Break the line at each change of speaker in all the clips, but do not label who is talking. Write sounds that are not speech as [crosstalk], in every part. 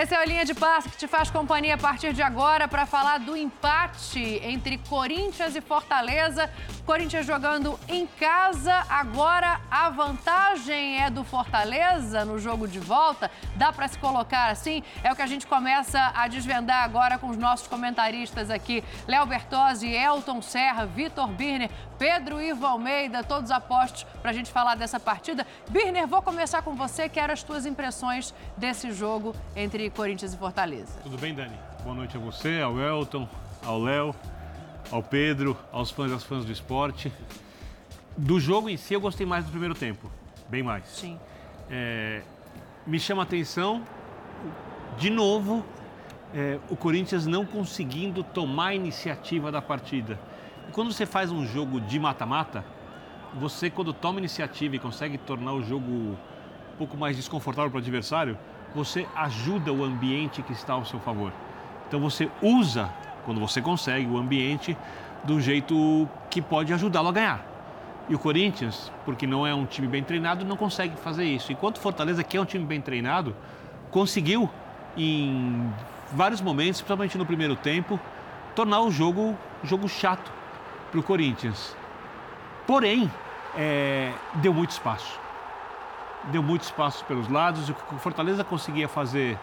Esse é o Linha de Passe que te faz companhia a partir de agora para falar do empate entre Corinthians e Fortaleza. Corinthians jogando em casa, agora a vantagem é do Fortaleza no jogo de volta. Dá para se colocar assim? É o que a gente começa a desvendar agora com os nossos comentaristas aqui: Léo Bertozzi, Elton Serra, Vitor Birner, Pedro Ivo Almeida, todos apostos para a gente falar dessa partida. Birner, vou começar com você. Quero as tuas impressões desse jogo entre Corinthians e Fortaleza.
Tudo bem, Dani? Boa noite a você, ao Elton, ao Léo, ao Pedro, aos fãs e às fãs do esporte. Do jogo em si, eu gostei mais do primeiro tempo, bem mais.
Sim.
É, me chama a atenção, de novo, é, o Corinthians não conseguindo tomar a iniciativa da partida. E quando você faz um jogo de mata-mata, você, quando toma iniciativa e consegue tornar o jogo um pouco mais desconfortável para o adversário, você ajuda o ambiente que está ao seu favor. Então você usa, quando você consegue, o ambiente do jeito que pode ajudá-lo a ganhar. E o Corinthians, porque não é um time bem treinado, não consegue fazer isso. Enquanto o Fortaleza, que é um time bem treinado, conseguiu em vários momentos, principalmente no primeiro tempo, tornar o jogo, jogo chato para o Corinthians. Porém, é, deu muito espaço deu muito espaço pelos lados. O que o Fortaleza conseguia fazer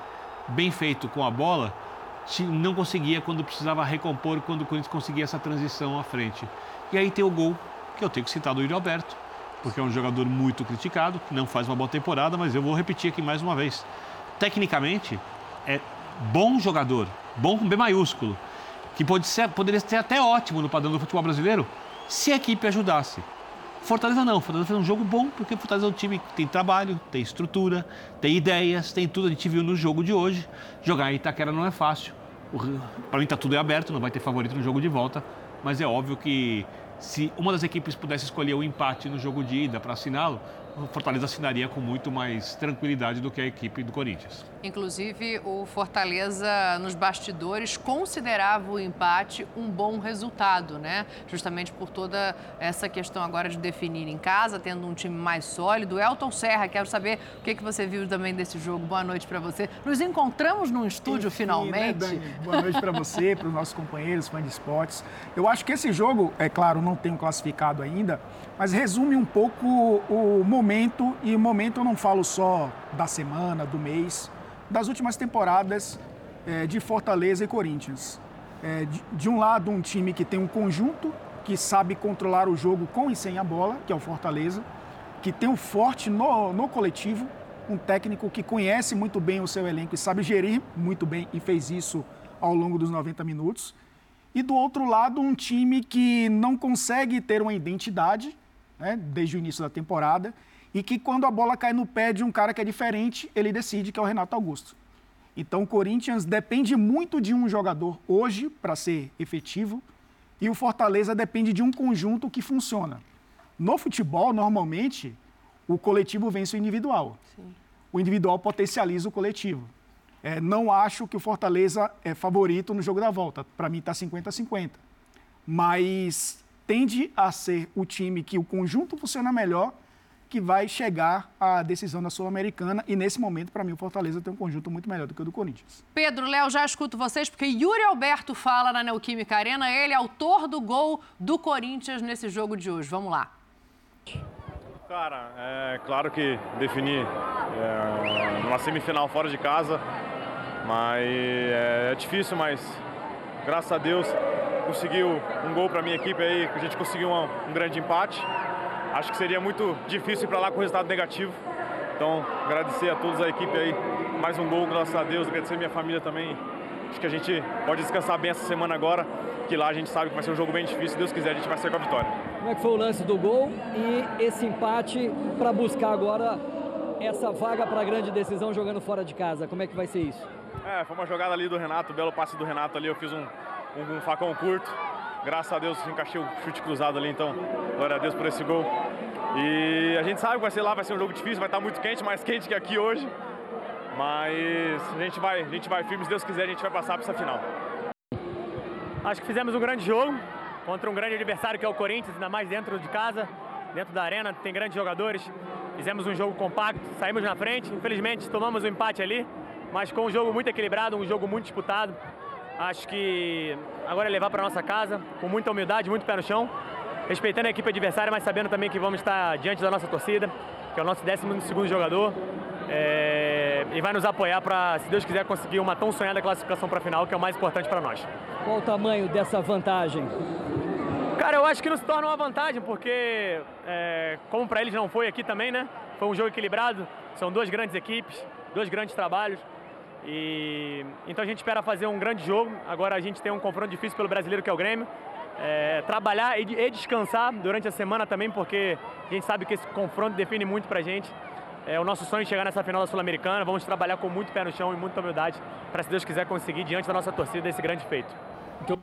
bem feito com a bola, não conseguia quando precisava recompor, quando o Corinthians conseguia essa transição à frente. E aí tem o gol, que eu tenho que citar do Yuri Alberto, porque é um jogador muito criticado, que não faz uma boa temporada, mas eu vou repetir aqui mais uma vez. Tecnicamente, é bom jogador, bom com B maiúsculo, que pode ser, poderia ser até ótimo no padrão do futebol brasileiro, se a equipe ajudasse. Fortaleza não, Fortaleza fez um jogo bom, porque Fortaleza é um time que tem trabalho, tem estrutura, tem ideias, tem tudo. A gente viu no jogo de hoje. Jogar em Itaquera não é fácil. Para mim está tudo aberto, não vai ter favorito no jogo de volta. Mas é óbvio que se uma das equipes pudesse escolher o empate no jogo de ida para assiná-lo, o Fortaleza assinaria com muito mais tranquilidade do que a equipe do Corinthians.
Inclusive, o Fortaleza, nos bastidores, considerava o empate um bom resultado, né? Justamente por toda essa questão agora de definir em casa, tendo um time mais sólido. Elton Serra, quero saber o que, que você viu também desse jogo. Boa noite para você. Nos encontramos num estúdio Enfim, finalmente. Né,
Dani? Boa noite para você, para os nossos companheiros, fãs de esportes. Eu acho que esse jogo, é claro, não tem um classificado ainda, mas resume um pouco o momento, e o momento eu não falo só da semana, do mês, das últimas temporadas é, de Fortaleza e Corinthians. É, de, de, um lado, um time que tem um conjunto, que sabe controlar o jogo com e sem a bola, que é o Fortaleza, que tem um forte no, no coletivo, um técnico que conhece muito bem o seu elenco e sabe gerir muito bem, e fez isso ao longo dos 90 minutos. E do outro lado, um time que não consegue ter uma identidade, né, desde o início da temporada, e que quando a bola cai no pé de um cara que é diferente, ele decide, que é o Renato Augusto. Então o Corinthians depende muito de um jogador hoje para ser efetivo, e o Fortaleza depende de um conjunto que funciona. No futebol, normalmente, o coletivo vence o individual. Sim. O individual potencializa o coletivo. É, não acho que o Fortaleza é favorito no jogo da volta. Para mim está 50 a 50. Mas tende a ser o time que o conjunto funciona melhor que vai chegar à decisão da Sul-Americana. E nesse momento, para mim, o Fortaleza tem um conjunto muito melhor do que o do Corinthians.
Pedro, Léo, já escuto vocês, porque Yuri Alberto fala na Neoquímica Arena, ele é autor do gol do Corinthians nesse jogo de hoje. Vamos lá.
Cara, é claro que definir é, uma semifinal fora de casa, mas é, é difícil, mas graças a Deus conseguiu um gol para minha equipe aí, a gente conseguiu um, um grande empate. Acho que seria muito difícil ir para lá com resultado negativo. Então, agradecer a todos a equipe aí, mais um gol, graças a Deus, agradecer a minha família também. Acho que a gente pode descansar bem essa semana agora, que lá a gente sabe que vai ser um jogo bem difícil, se Deus quiser a gente vai sair com a vitória.
Como é que foi o lance do gol e esse empate para buscar agora essa vaga para a grande decisão jogando fora de casa? Como é que vai ser isso?
É, foi uma jogada ali do Renato, belo passe do Renato ali, eu fiz um, um, um facão curto. Graças a Deus encaixei o chute cruzado ali, então glória a Deus por esse gol. E a gente sabe que vai ser lá, vai ser um jogo difícil, vai estar muito quente, mais quente que aqui hoje. Mas a gente vai, a gente vai firme, se Deus quiser, a gente vai passar para essa final.
Acho que fizemos um grande jogo contra um grande adversário que é o Corinthians, ainda mais dentro de casa, dentro da arena, tem grandes jogadores. Fizemos um jogo compacto, saímos na frente. Infelizmente, tomamos um empate ali, mas com um jogo muito equilibrado, um jogo muito disputado. Acho que agora é levar para nossa casa com muita humildade, muito pé no chão, respeitando a equipe adversária, mas sabendo também que vamos estar diante da nossa torcida, que é o nosso 12 jogador, é, e vai nos apoiar para, se Deus quiser, conseguir uma tão sonhada classificação para a final, que é o mais importante para nós.
Qual o tamanho dessa vantagem?
Cara, eu acho que nos torna uma vantagem, porque é, como para eles não foi aqui também, né? Foi um jogo equilibrado, são duas grandes equipes, dois grandes trabalhos. E então a gente espera fazer um grande jogo. Agora a gente tem um confronto difícil pelo brasileiro que é o Grêmio. É, trabalhar e, e, descansar durante a semana também, porque a gente sabe que esse confronto define muito pra gente. É o nosso sonho chegar nessa final da Sul-Americana. Vamos trabalhar com muito pé no chão e muita humildade para, se Deus quiser, conseguir diante da nossa torcida esse grande feito.
Então...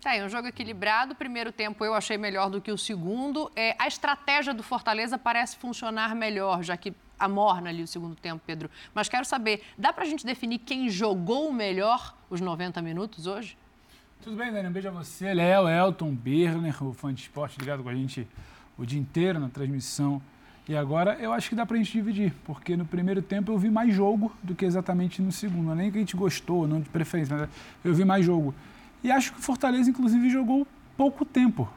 Tá aí, um jogo equilibrado. Primeiro tempo eu achei melhor do que o segundo. É, a estratégia do Fortaleza parece funcionar melhor, já que amorna ali o segundo tempo, Pedro. Mas quero saber, dá para a gente definir quem jogou melhor os 90 minutos hoje?
Tudo bem, Dani? Um beijo a você, Léo, Elton, Berner, o fã de esporte ligado com a gente o dia inteiro na transmissão. E agora eu acho que dá para a gente dividir, porque no primeiro tempo eu vi mais jogo do que exatamente no segundo. É nem que a gente gostou, não de preferência, mas eu vi mais jogo. E acho que o Fortaleza, inclusive, jogou pouco tempo.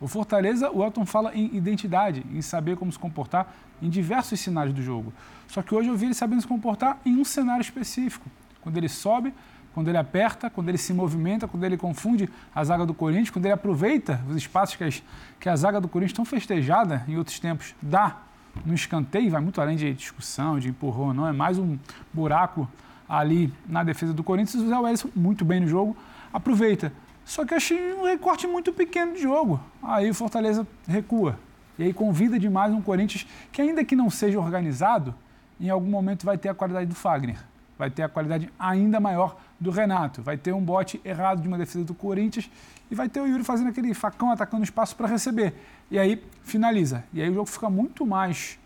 O Fortaleza, o Elton fala em identidade, em saber como se comportar em diversos cenários do jogo. Só que hoje eu vi ele sabendo se comportar em um cenário específico. Quando ele sobe, quando ele aperta, quando ele se movimenta, quando ele confunde a zaga do Corinthians, quando ele aproveita os espaços que, as, que a zaga do Corinthians tão festejada em outros tempos dá no escanteio, vai muito além de discussão, de empurrão, não, é mais um buraco ali na defesa do Corinthians. O Zé Wellison, muito bem no jogo, aproveita. Só que achei um recorte muito pequeno de jogo. Aí o Fortaleza recua. E aí convida demais um Corinthians que, ainda que não seja organizado, em algum momento vai ter a qualidade do Fagner. Vai ter a qualidade ainda maior do Renato. Vai ter um bote errado de uma defesa do Corinthians e vai ter o Yuri fazendo aquele facão atacando espaço para receber. E aí finaliza. E aí o jogo fica muito mais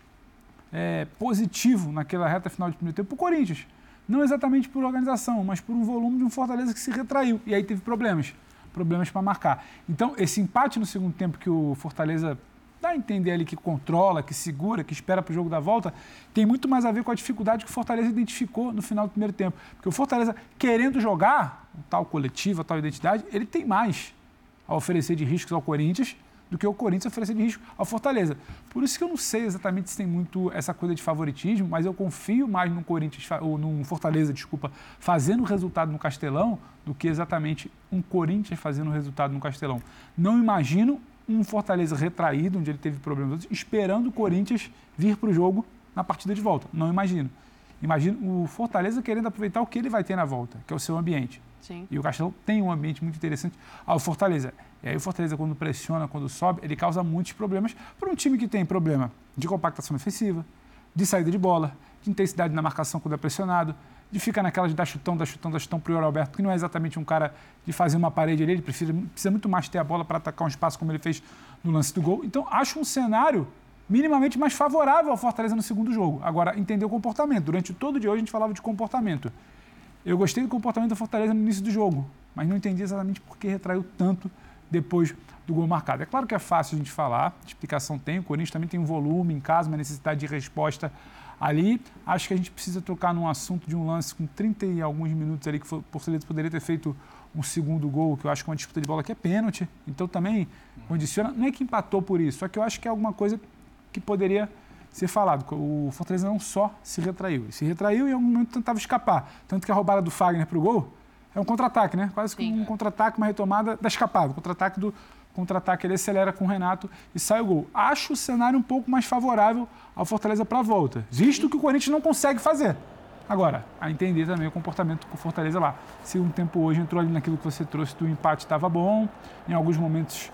é, positivo naquela reta final de primeiro tempo para o Corinthians. Não exatamente por organização, mas por um volume de um Fortaleza que se retraiu. E aí teve problemas. Problemas para marcar. Então, esse empate no segundo tempo que o Fortaleza dá a entender ali que controla, que segura, que espera para o jogo da volta, tem muito mais a ver com a dificuldade que o Fortaleza identificou no final do primeiro tempo. Porque o Fortaleza, querendo jogar, tal coletivo, tal identidade, ele tem mais a oferecer de riscos ao Corinthians do que o Corinthians oferecer de risco ao Fortaleza. Por isso que eu não sei exatamente se tem muito essa coisa de favoritismo, mas eu confio mais no Corinthians ou no Fortaleza, desculpa, fazendo resultado no Castelão do que exatamente um Corinthians fazendo resultado no Castelão. Não imagino um Fortaleza retraído, onde ele teve problemas, esperando o Corinthians vir para o jogo na partida de volta. Não imagino. Imagino o Fortaleza querendo aproveitar o que ele vai ter na volta, que é o seu ambiente.
Sim.
E o Castelão tem um ambiente muito interessante. Ah, o Fortaleza. E aí o Fortaleza, quando pressiona, quando sobe, ele causa muitos problemas para um time que tem problema de compactação defensiva, de saída de bola, de intensidade na marcação quando é pressionado, de ficar naquela de dar chutão, dar chutão, dar chutão para o Alberto, que não é exatamente um cara de fazer uma parede ali, ele precisa, precisa muito mais ter a bola para atacar um espaço como ele fez no lance do gol. Então, acho um cenário minimamente mais favorável ao Fortaleza no segundo jogo. Agora, entender o comportamento. Durante todo o dia hoje a gente falava de comportamento. Eu gostei do comportamento da Fortaleza no início do jogo, mas não entendi exatamente por que retraiu tanto depois do gol marcado. É claro que é fácil a gente falar, a explicação tem, o Corinthians também tem um volume em casa, uma necessidade de resposta ali. Acho que a gente precisa tocar num assunto de um lance com 30 e alguns minutos ali, que o Fortaleza poderia ter feito um segundo gol, que eu acho que é uma disputa de bola que é pênalti, então também condiciona. Não é que empatou por isso, só que eu acho que é alguma coisa que poderia ser falado. O Fortaleza não só se retraiu, ele se retraiu e em algum momento tentava escapar. Tanto que a roubada do Fagner para o gol é um contra-ataque, né? Quase que um contra-ataque, uma retomada da escapada. O contra-ataque do contra-ataque ele acelera com o Renato e sai o gol. Acho o cenário um pouco mais favorável ao Fortaleza para a volta, visto que o Corinthians não consegue fazer. Agora, a entender também o comportamento com o Fortaleza lá. Se um tempo hoje entrou ali naquilo que você trouxe do empate estava bom, em alguns momentos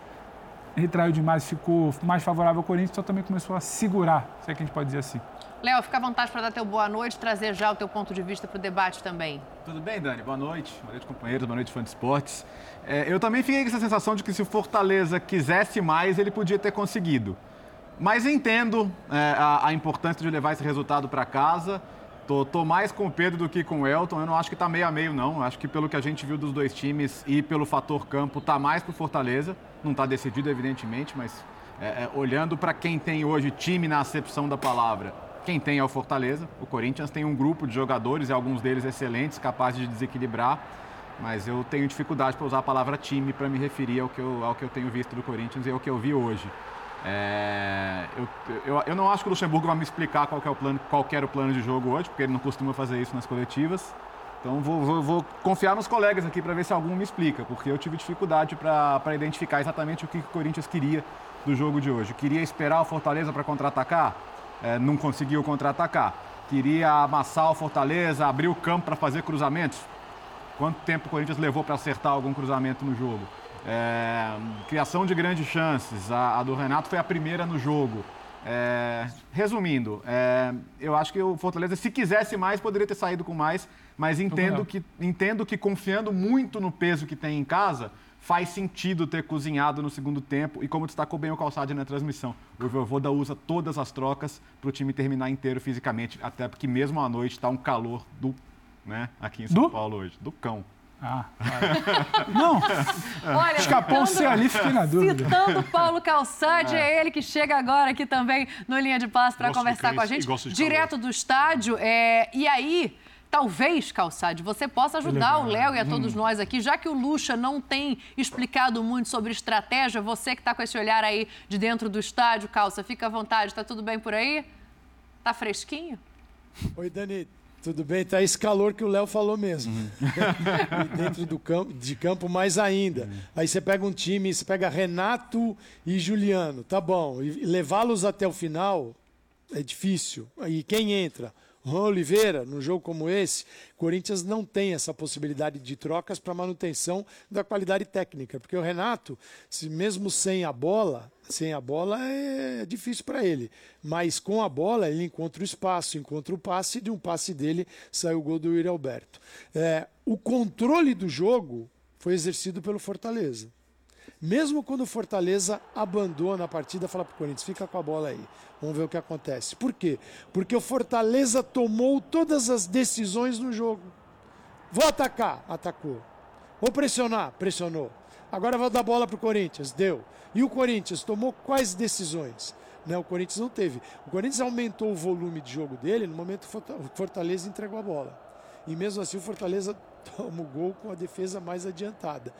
retraiu demais, ficou mais favorável ao Corinthians, então também começou a segurar, se é que a gente pode dizer assim.
Léo, fica à vontade para dar teu boa noite, trazer já o teu ponto de vista para o debate também.
Tudo bem, Dani? Boa noite. Boa noite, companheiros. Boa noite, fã de esportes. É, eu também fiquei com essa sensação de que se o Fortaleza quisesse mais, ele podia ter conseguido. Mas entendo é, a, a importância de levar esse resultado para casa tô, tô mais com o Pedro do que com o Elton. Eu não acho que tá meio a meio, não. Eu acho que pelo que a gente viu dos dois times e pelo fator campo, tá mais pro Fortaleza. Não tá decidido, evidentemente, mas é, é, olhando para quem tem hoje time na acepção da palavra, quem tem é o Fortaleza. O Corinthians tem um grupo de jogadores, e alguns deles excelentes, capazes de desequilibrar. Mas eu tenho dificuldade para usar a palavra time para me referir ao que, eu, ao que eu tenho visto do Corinthians e ao que eu vi hoje. É, eu, eu, eu, não acho que o Luxemburgo vai me explicar qual, é o plano, qual era o plano de jogo hoje, porque ele não costuma fazer isso nas coletivas. Então vou, vou, vou confiar nos colegas aqui para ver se algum me explica, porque eu tive dificuldade para identificar exatamente o que o Corinthians queria do jogo de hoje. Queria esperar o Fortaleza para contra-atacar? É, não conseguiu contra-atacar. Queria amassar o Fortaleza, abrir o campo para fazer cruzamentos? Quanto tempo o Corinthians levou para acertar algum cruzamento no jogo? É, criação de grandes chances. A, a, do Renato foi a primeira no jogo. É, resumindo, é, eu acho que o Fortaleza, se quisesse mais, poderia ter saído com mais, mas entendo que, entendo que confiando muito no peso que tem em casa, faz sentido ter cozinhado no segundo tempo. E como destacou bem o Calçado na transmissão, o Voivoda usa todas as trocas para o time terminar inteiro fisicamente, até porque mesmo à noite está um calor do, né, aqui em São
do?
Paulo hoje, do cão.
Ah, [laughs] não. Olha, Escapou citando, ali, fiquei na dúvida.
Citando Paulo Calçade, é. é ele que chega agora aqui também no Linha de Passe para conversar com a gente. Direto do estádio. É, e aí, talvez, Calçade, você possa ajudar o Léo e a todos hum. nós aqui, já que o Lucha não tem explicado muito sobre estratégia, você que está com esse olhar aí de dentro do estádio, Calça, fica à vontade, está tudo bem por aí? Tá fresquinho?
Oi, Dani, tudo bem, tá esse calor que o Léo falou mesmo. Uhum. [laughs] dentro do campo, de campo mais ainda. Uhum. Aí você pega um time, você pega Renato e Juliano, tá bom. E levá-los até o final é difícil. E quem entra? Juan Oliveira, num jogo como esse, Corinthians não tem essa possibilidade de trocas para manutenção da qualidade técnica, porque o Renato, se mesmo sem a bola, sem a bola é difícil para ele, mas com a bola ele encontra o espaço, encontra o passe e de um passe dele saiu o gol do Yuri Alberto. É, o controle do jogo foi exercido pelo Fortaleza. Mesmo quando o Fortaleza abandona a partida, fala para o Corinthians, fica com a bola aí. Vamos ver o que acontece. Por quê? Porque o Fortaleza tomou todas as decisões no jogo. Vou atacar, atacou. Vou pressionar, pressionou. Agora vou dar bola para o Corinthians, deu. E o Corinthians tomou quais decisões? O Corinthians não teve. O Corinthians aumentou o volume de jogo dele no momento que o Fortaleza entregou a bola. E mesmo assim o Fortaleza [laughs] toma o gol com a defesa mais adiantada.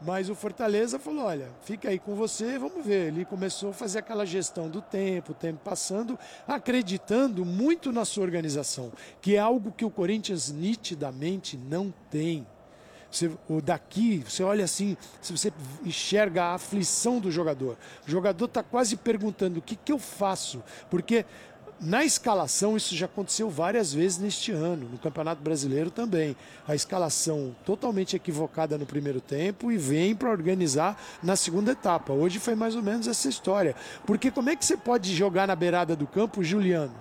Mas o Fortaleza falou: olha, fica aí com você, vamos ver. Ele começou a fazer aquela gestão do tempo, o tempo passando, acreditando muito na sua organização, que é algo que o Corinthians nitidamente não tem. Você, daqui, você olha assim, você enxerga a aflição do jogador. O jogador está quase perguntando: o que, que eu faço? Porque na escalação, isso já aconteceu várias vezes neste ano, no Campeonato Brasileiro também. A escalação totalmente equivocada no primeiro tempo e vem para organizar na segunda etapa. Hoje foi mais ou menos essa história. Porque como é que você pode jogar na beirada do campo Juliano?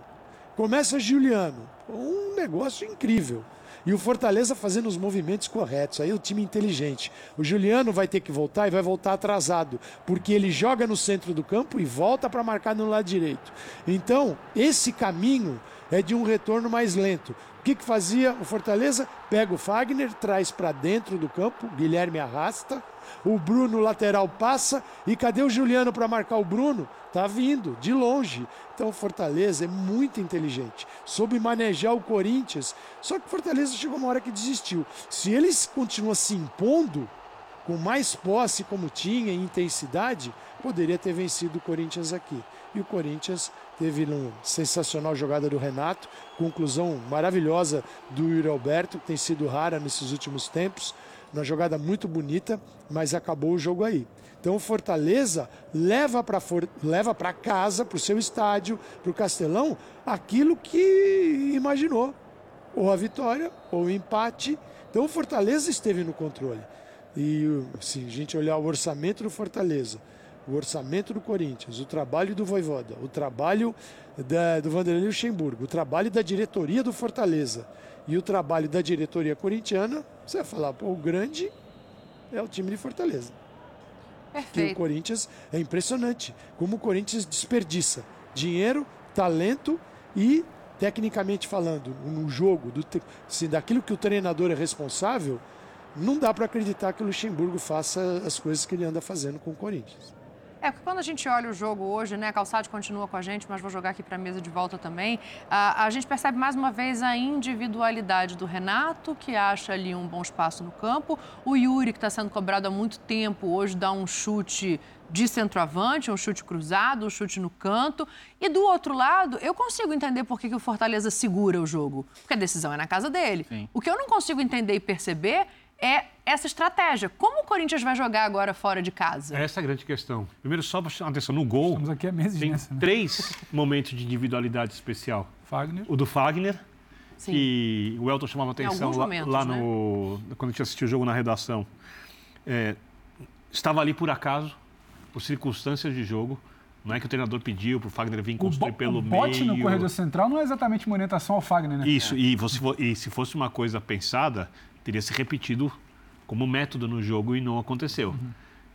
Começa Juliano, um negócio incrível. E o Fortaleza fazendo os movimentos corretos. Aí o time inteligente. O Juliano vai ter que voltar e vai voltar atrasado, porque ele joga no centro do campo e volta para marcar no lado direito. Então, esse caminho é de um retorno mais lento. O que, que fazia o Fortaleza? Pega o Fagner, traz para dentro do campo, Guilherme arrasta, o Bruno lateral passa e cadê o Juliano para marcar o Bruno? Tá vindo de longe. Então o Fortaleza é muito inteligente, soube manejar o Corinthians. Só que o Fortaleza chegou uma hora que desistiu. Se eles continuam se impondo com mais posse como tinha em intensidade, poderia ter vencido o Corinthians aqui. E o Corinthians teve uma sensacional jogada do Renato, conclusão maravilhosa do Yuri Alberto, que tem sido rara nesses últimos tempos uma jogada muito bonita, mas acabou o jogo aí. Então o Fortaleza leva para leva para casa, para o seu estádio, para o Castelão, aquilo que imaginou. Ou a vitória, ou o empate. Então o Fortaleza esteve no controle. E se a gente olhar o orçamento do Fortaleza, o orçamento do Corinthians, o trabalho do Voivoda, o trabalho da, do Vanderlei Luxemburgo, o trabalho da diretoria do Fortaleza e o trabalho da diretoria corintiana, você vai falar, pô, o grande é o time de Fortaleza.
Perfeito.
Que o Corinthians é impressionante como o Corinthians desperdiça dinheiro, talento e tecnicamente falando, no jogo, do, se daquilo que o treinador é responsável, não dá para acreditar que o Luxemburgo faça as coisas que ele anda fazendo com o Corinthians.
É, porque quando a gente olha o jogo hoje, né, Calçado continua com a gente, mas vou jogar aqui para a mesa de volta também, a, a, gente percebe mais uma vez a individualidade do Renato, que acha ali um bom espaço no campo, o Yuri, que está sendo cobrado há muito tempo, hoje dá um chute de centroavante, um chute cruzado, um chute no canto. E do outro lado, eu consigo entender por que, que o Fortaleza segura o jogo, porque a decisão é na casa dele. Sim. O que eu não consigo entender e perceber é essa estratégia. Como o Corinthians vai jogar agora fora de casa?
Essa é a grande questão. Primeiro, só para chamar atenção, no gol,
Estamos aqui há meses
tem
nessa, né?
três momentos de individualidade especial.
Fagner.
O do Fagner,
Sim.
que o Elton chamava atenção lá,
momentos,
lá
né?
no, quando a gente assistiu o jogo na redação. É, estava ali por acaso, por circunstâncias de jogo. Não é que o treinador pediu para o Fagner vir
O,
construir
bo
pelo
o bote
meio.
no corredor central não é exatamente uma orientação ao Fagner, né?
Isso, e, você, e se fosse uma coisa pensada, teria se repetido como método no jogo e não aconteceu.
Uhum.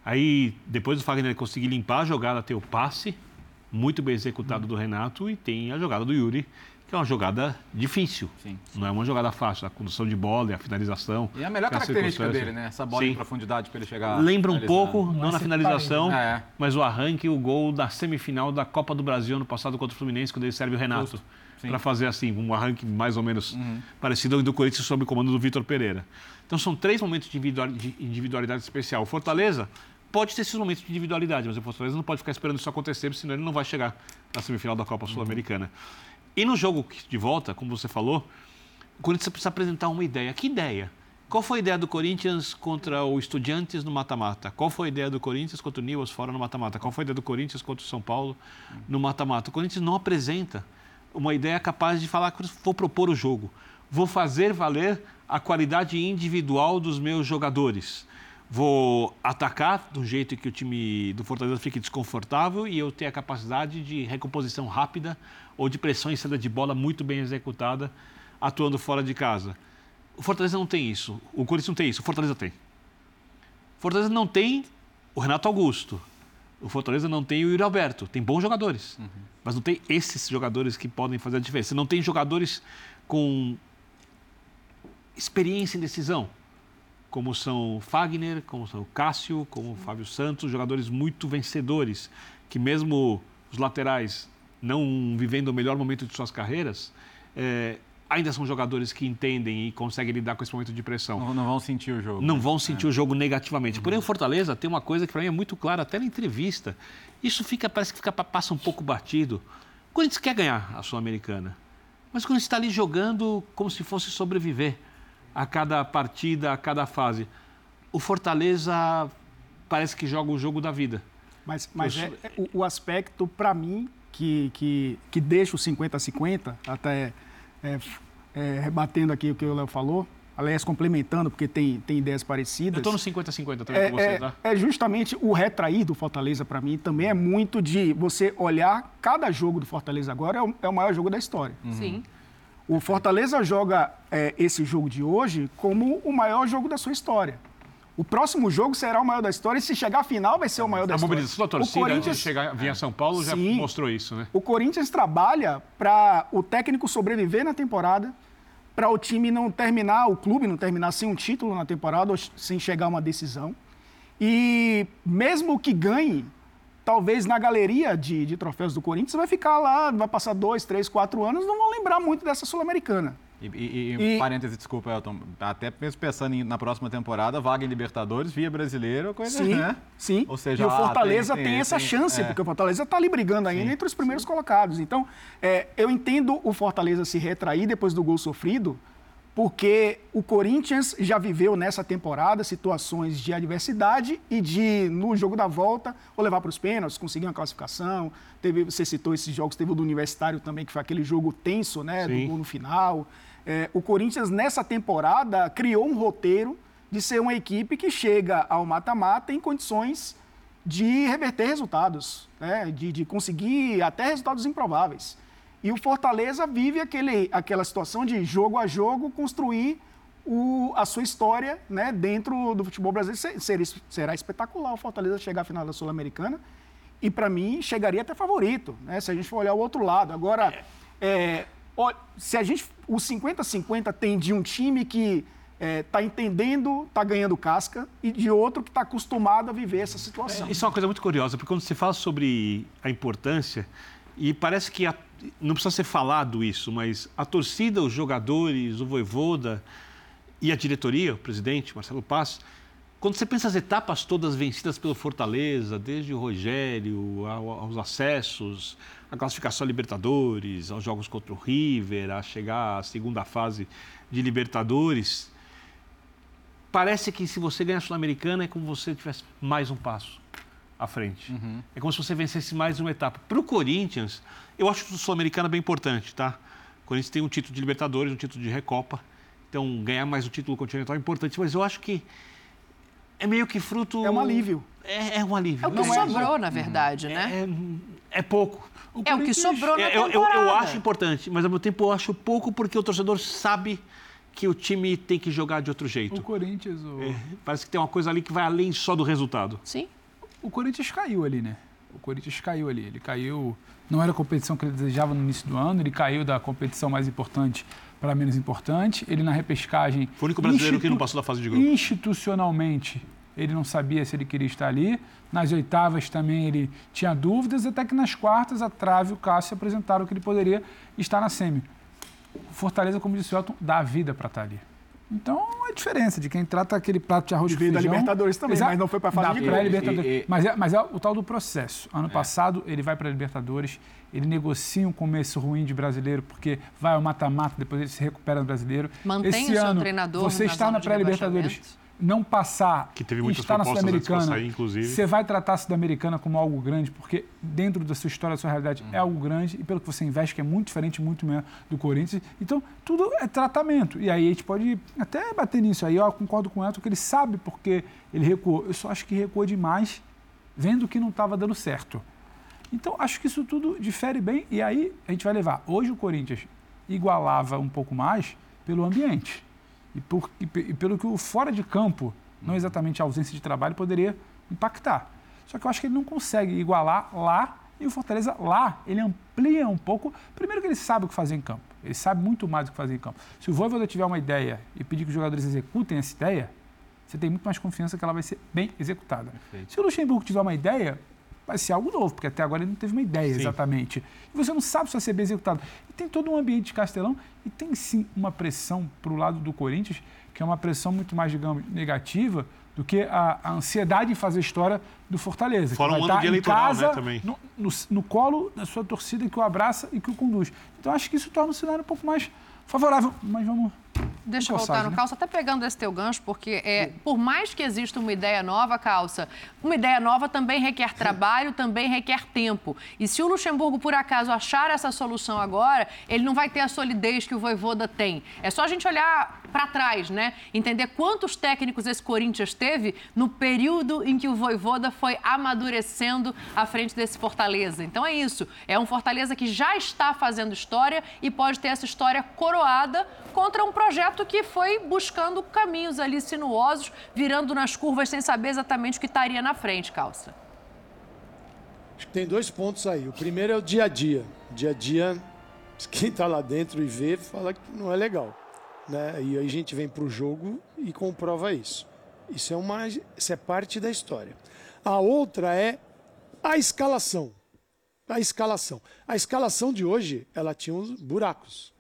Aí, depois do Fagner conseguir limpar a jogada, ter o passe, muito bem executado do Renato, e tem a jogada do Yuri, que é uma jogada difícil.
Sim.
Não é uma jogada fácil, a condução de bola e a finalização.
E a melhor
é a
característica
circunstância.
dele, né? Essa bola
Sim.
em profundidade para ele chegar.
Lembra um pouco, não na finalização,
É.
mas o arranque, o gol da semifinal da Copa do Brasil ano passado contra o Fluminense, quando ele serve o Renato.
Justo.
Para fazer assim, um arranque mais ou menos parecido ao do Corinthians sob o comando do Vitor Pereira. Então são três momentos de individual- de individualidade especial. O Fortaleza pode ter esses momentos de individualidade, mas o Fortaleza não pode ficar esperando isso acontecer, senão ele não vai chegar na semifinal da Copa Sul-Americana. E no jogo de volta, como você falou, o Corinthians precisa apresentar uma ideia. Que ideia? Qual foi a ideia do Corinthians contra o Estudiantes no mata-mata? Qual foi a ideia do Corinthians contra o Newell's fora no mata-mata? Qual foi a ideia do Corinthians contra o São Paulo no mata-mata? O Corinthians não apresenta uma ideia capaz de falar que vou propor o jogo, vou fazer valer a qualidade individual dos meus jogadores. Vou atacar do jeito que o time do Fortaleza fique desconfortável e eu ter a capacidade de recomposição rápida ou de pressão em saída de bola muito bem executada, atuando fora de casa. O Fortaleza não tem isso. O Corinthians não tem isso. O Fortaleza tem. O Fortaleza não tem o Renato Augusto. O Fortaleza não tem o Yuri Alberto. Tem bons jogadores. Mas não tem esses jogadores que podem fazer a diferença. Não tem jogadores com experiência em decisão, como são o Fagner, como são o Cássio, como o Fábio Santos, jogadores muito vencedores, que mesmo os laterais não vivendo o melhor momento de suas carreiras, eh, ainda são jogadores que entendem e conseguem lidar com esse momento de pressão
Não, não vão sentir o jogo.
não vão sentir o jogo negativamente. Porém, o Fortaleza tem uma coisa que para mim é muito clara, até na entrevista. Isso fica, parece que fica, passa um pouco batido. O Corinthians quer ganhar a Sul-Americana, mas o Corinthians está ali jogando como se fosse sobreviver a cada partida, a cada fase. O Fortaleza parece que joga o jogo da vida.
Mas, mas é, é o, o aspecto, para mim, que, que, que deixa o 50-50, até é, é, rebatendo aqui o que o Léo falou, aliás, complementando, porque tem, tem ideias parecidas.
Eu estou no 50-50 também
é,
com você,
é-
tá?
é justamente o retrair do Fortaleza, para mim, também é muito de você olhar cada jogo do Fortaleza agora, é o, é o maior jogo da história.
Sim.
O Fortaleza joga é, esse jogo de hoje como o maior jogo da sua história. O próximo jogo será o maior da história e se chegar à final vai ser o maior da
A
história.
mobilização da
O
torcida antes de
Corinthians-
chegar, vir a São Paulo já
Sim.
mostrou isso, né?
O Corinthians trabalha para o técnico sobreviver na temporada, para o time não terminar, o clube não terminar sem um título na temporada ou sem chegar a uma decisão. E mesmo que ganhe, talvez na galeria de, de troféus do Corinthians vai ficar lá, vai passar dois, três, quatro anos, não vão lembrar muito dessa Sul-Americana.
E, e, e,
E-
parênteses, desculpa, Elton. Até mesmo pensando em- na próxima temporada, vaga em Libertadores, via brasileiro, coisa,
Sim,
né?
sim.
Ou seja,
e o
ah,
Fortaleza
tem-
tem,
tem-
essa
tem-
chance,
é.
porque o Fortaleza está ali brigando ainda entre os primeiros colocados. Então, é, eu entendo o Fortaleza se retrair depois do gol sofrido, porque o Corinthians já viveu nessa temporada situações de adversidade e de, no jogo da volta, ou levar para os pênaltis, conseguir uma classificação. Teve, você citou esses jogos, teve o do Universitário também, que foi aquele jogo tenso, né?
Sim.
Do gol no final. É, o Corinthians, nessa temporada, criou um roteiro de ser uma equipe que chega ao mata-mata em condições de reverter resultados, né? de, de conseguir até resultados improváveis. E o Fortaleza vive aquele, aquela situação de jogo a jogo construir o- a sua história né? dentro do futebol brasileiro. Se- ser- será espetacular o Fortaleza chegar à final da Sul-Americana e, para mim, chegaria até favorito, né? se a gente for olhar o outro lado. Agora, é, Olha, se a gente. O 50-50 tem de um time que está entendendo, está ganhando casca, e de outro que está acostumado a viver essa situação.
Isso é uma coisa muito curiosa, porque quando você fala sobre a importância, e parece que a, não precisa ser falado isso, mas a torcida, os jogadores, o Voivoda e a diretoria, o presidente Marcelo Paz, quando você pensa as etapas todas vencidas pelo Fortaleza, desde o Rogério, aos acessos, a classificação a Libertadores, aos jogos contra o River, a chegar à segunda fase de Libertadores, parece que se você ganhar a Sul-Americana é como se você tivesse mais um passo à frente. Uhum. É como se você vencesse mais uma etapa. Para o Corinthians, eu acho que o Sul-Americana é bem importante, tá? O Corinthians tem um título de Libertadores, um título de Recopa. Então, ganhar mais o título continental é importante. Mas eu acho que é meio que fruto...
É um alívio.
É, é um alívio.
É o que Não sobrou, é... na verdade, né?
É, é pouco.
O é o que sobrou na
temporada. Eu, eu, eu acho importante, mas ao mesmo tempo eu acho pouco porque o torcedor sabe que o time tem que jogar de outro jeito.
O Corinthians. O... É,
parece que tem uma coisa ali que vai além só do resultado.
Sim.
O Corinthians caiu ali, né? O Corinthians caiu ali. Ele caiu. Não era a competição que ele desejava no início do ano, ele caiu da competição mais importante para menos importante. Ele na repescagem.
Foi o único brasileiro institu... que não passou da fase de grupo.
Institucionalmente, ele não sabia se ele queria estar ali. Nas oitavas também ele tinha dúvidas, até que nas quartas a Trave e o Cássio apresentaram que ele poderia estar na semi. Fortaleza, como disse o Elton, dá a vida para estar ali. Então, a diferença de quem trata aquele prato de arroz de feijão...
da Libertadores também, mas não foi para a fase de.
Libertadores. E, e... Mas, é, mas é o tal do processo. Ano é. passado, ele vai para a Libertadores, ele negocia um começo ruim de brasileiro, porque vai ao mata-mata, depois ele se recupera no brasileiro.
Mantém
Esse
o seu
ano,
treinador
Você está na pré-Libertadores não passar
que teve muitas
estar na Sul-Americana, você vai tratar a Sul-Americana como algo grande, porque dentro da sua história, da sua realidade, é algo grande e pelo que você investe, que é muito diferente, muito melhor do Corinthians. Então, tudo é tratamento. E aí a gente pode até bater nisso. Aí eu concordo com o Elton que ele sabe porque ele recuou. Eu só acho que recuou demais, vendo que não estava dando certo. Então, acho que isso tudo difere bem. E aí a gente vai levar. Hoje o Corinthians igualava um pouco mais pelo ambiente e, por, e, pelo que o fora de campo, não exatamente a ausência de trabalho, poderia impactar. Só que eu acho que ele não consegue igualar lá e o Fortaleza lá, ele amplia um pouco. Primeiro que ele sabe o que fazer em campo. Ele sabe muito mais o que fazer em campo. Se o Voivoda tiver uma ideia e pedir que os jogadores executem essa ideia, você tem muito mais confiança que ela vai ser bem executada. Perfeito. Se o Luxemburgo tiver uma ideia, vai ser algo novo, porque até agora ele não teve uma ideia sim. exatamente. E você não sabe se vai ser bem executado. E tem todo um ambiente de Castelão e tem sim uma pressão para o lado do Corinthians, que é uma pressão muito mais, digamos, negativa do que a, a ansiedade em fazer história do Fortaleza.
Fora um ano de eleitoral, casa, né, também.
No, no, no, colo da sua torcida que o abraça e que o conduz. Então acho que isso torna o cenário um pouco mais favorável. Mas vamos
Deixa eu voltar no né? calça, até pegando esse teu gancho, porque é, por mais que exista uma ideia nova, calça, uma ideia nova também requer trabalho, [laughs] também requer tempo. E se o Luxemburgo, por acaso, achar essa solução agora, ele não vai ter a solidez que o Voivoda tem. É só a gente olhar para trás, né? Entender quantos técnicos esse Corinthians teve no período em que o Voivoda foi amadurecendo à frente desse Fortaleza. Então é isso. É um Fortaleza que já está fazendo história e pode ter essa história coroada contra um projeto que foi buscando caminhos ali sinuosos, virando nas curvas sem saber exatamente o que estaria na frente, calça.
Acho que tem dois pontos aí. O primeiro é o dia a dia. Dia a dia, [laughs] quem está lá dentro e vê, fala que não é legal. Né? E aí a gente vem para o jogo e comprova isso. Isso é, uma, isso é parte da história. A outra é a escalação. A escalação. A escalação de hoje, ela tinha uns buracos.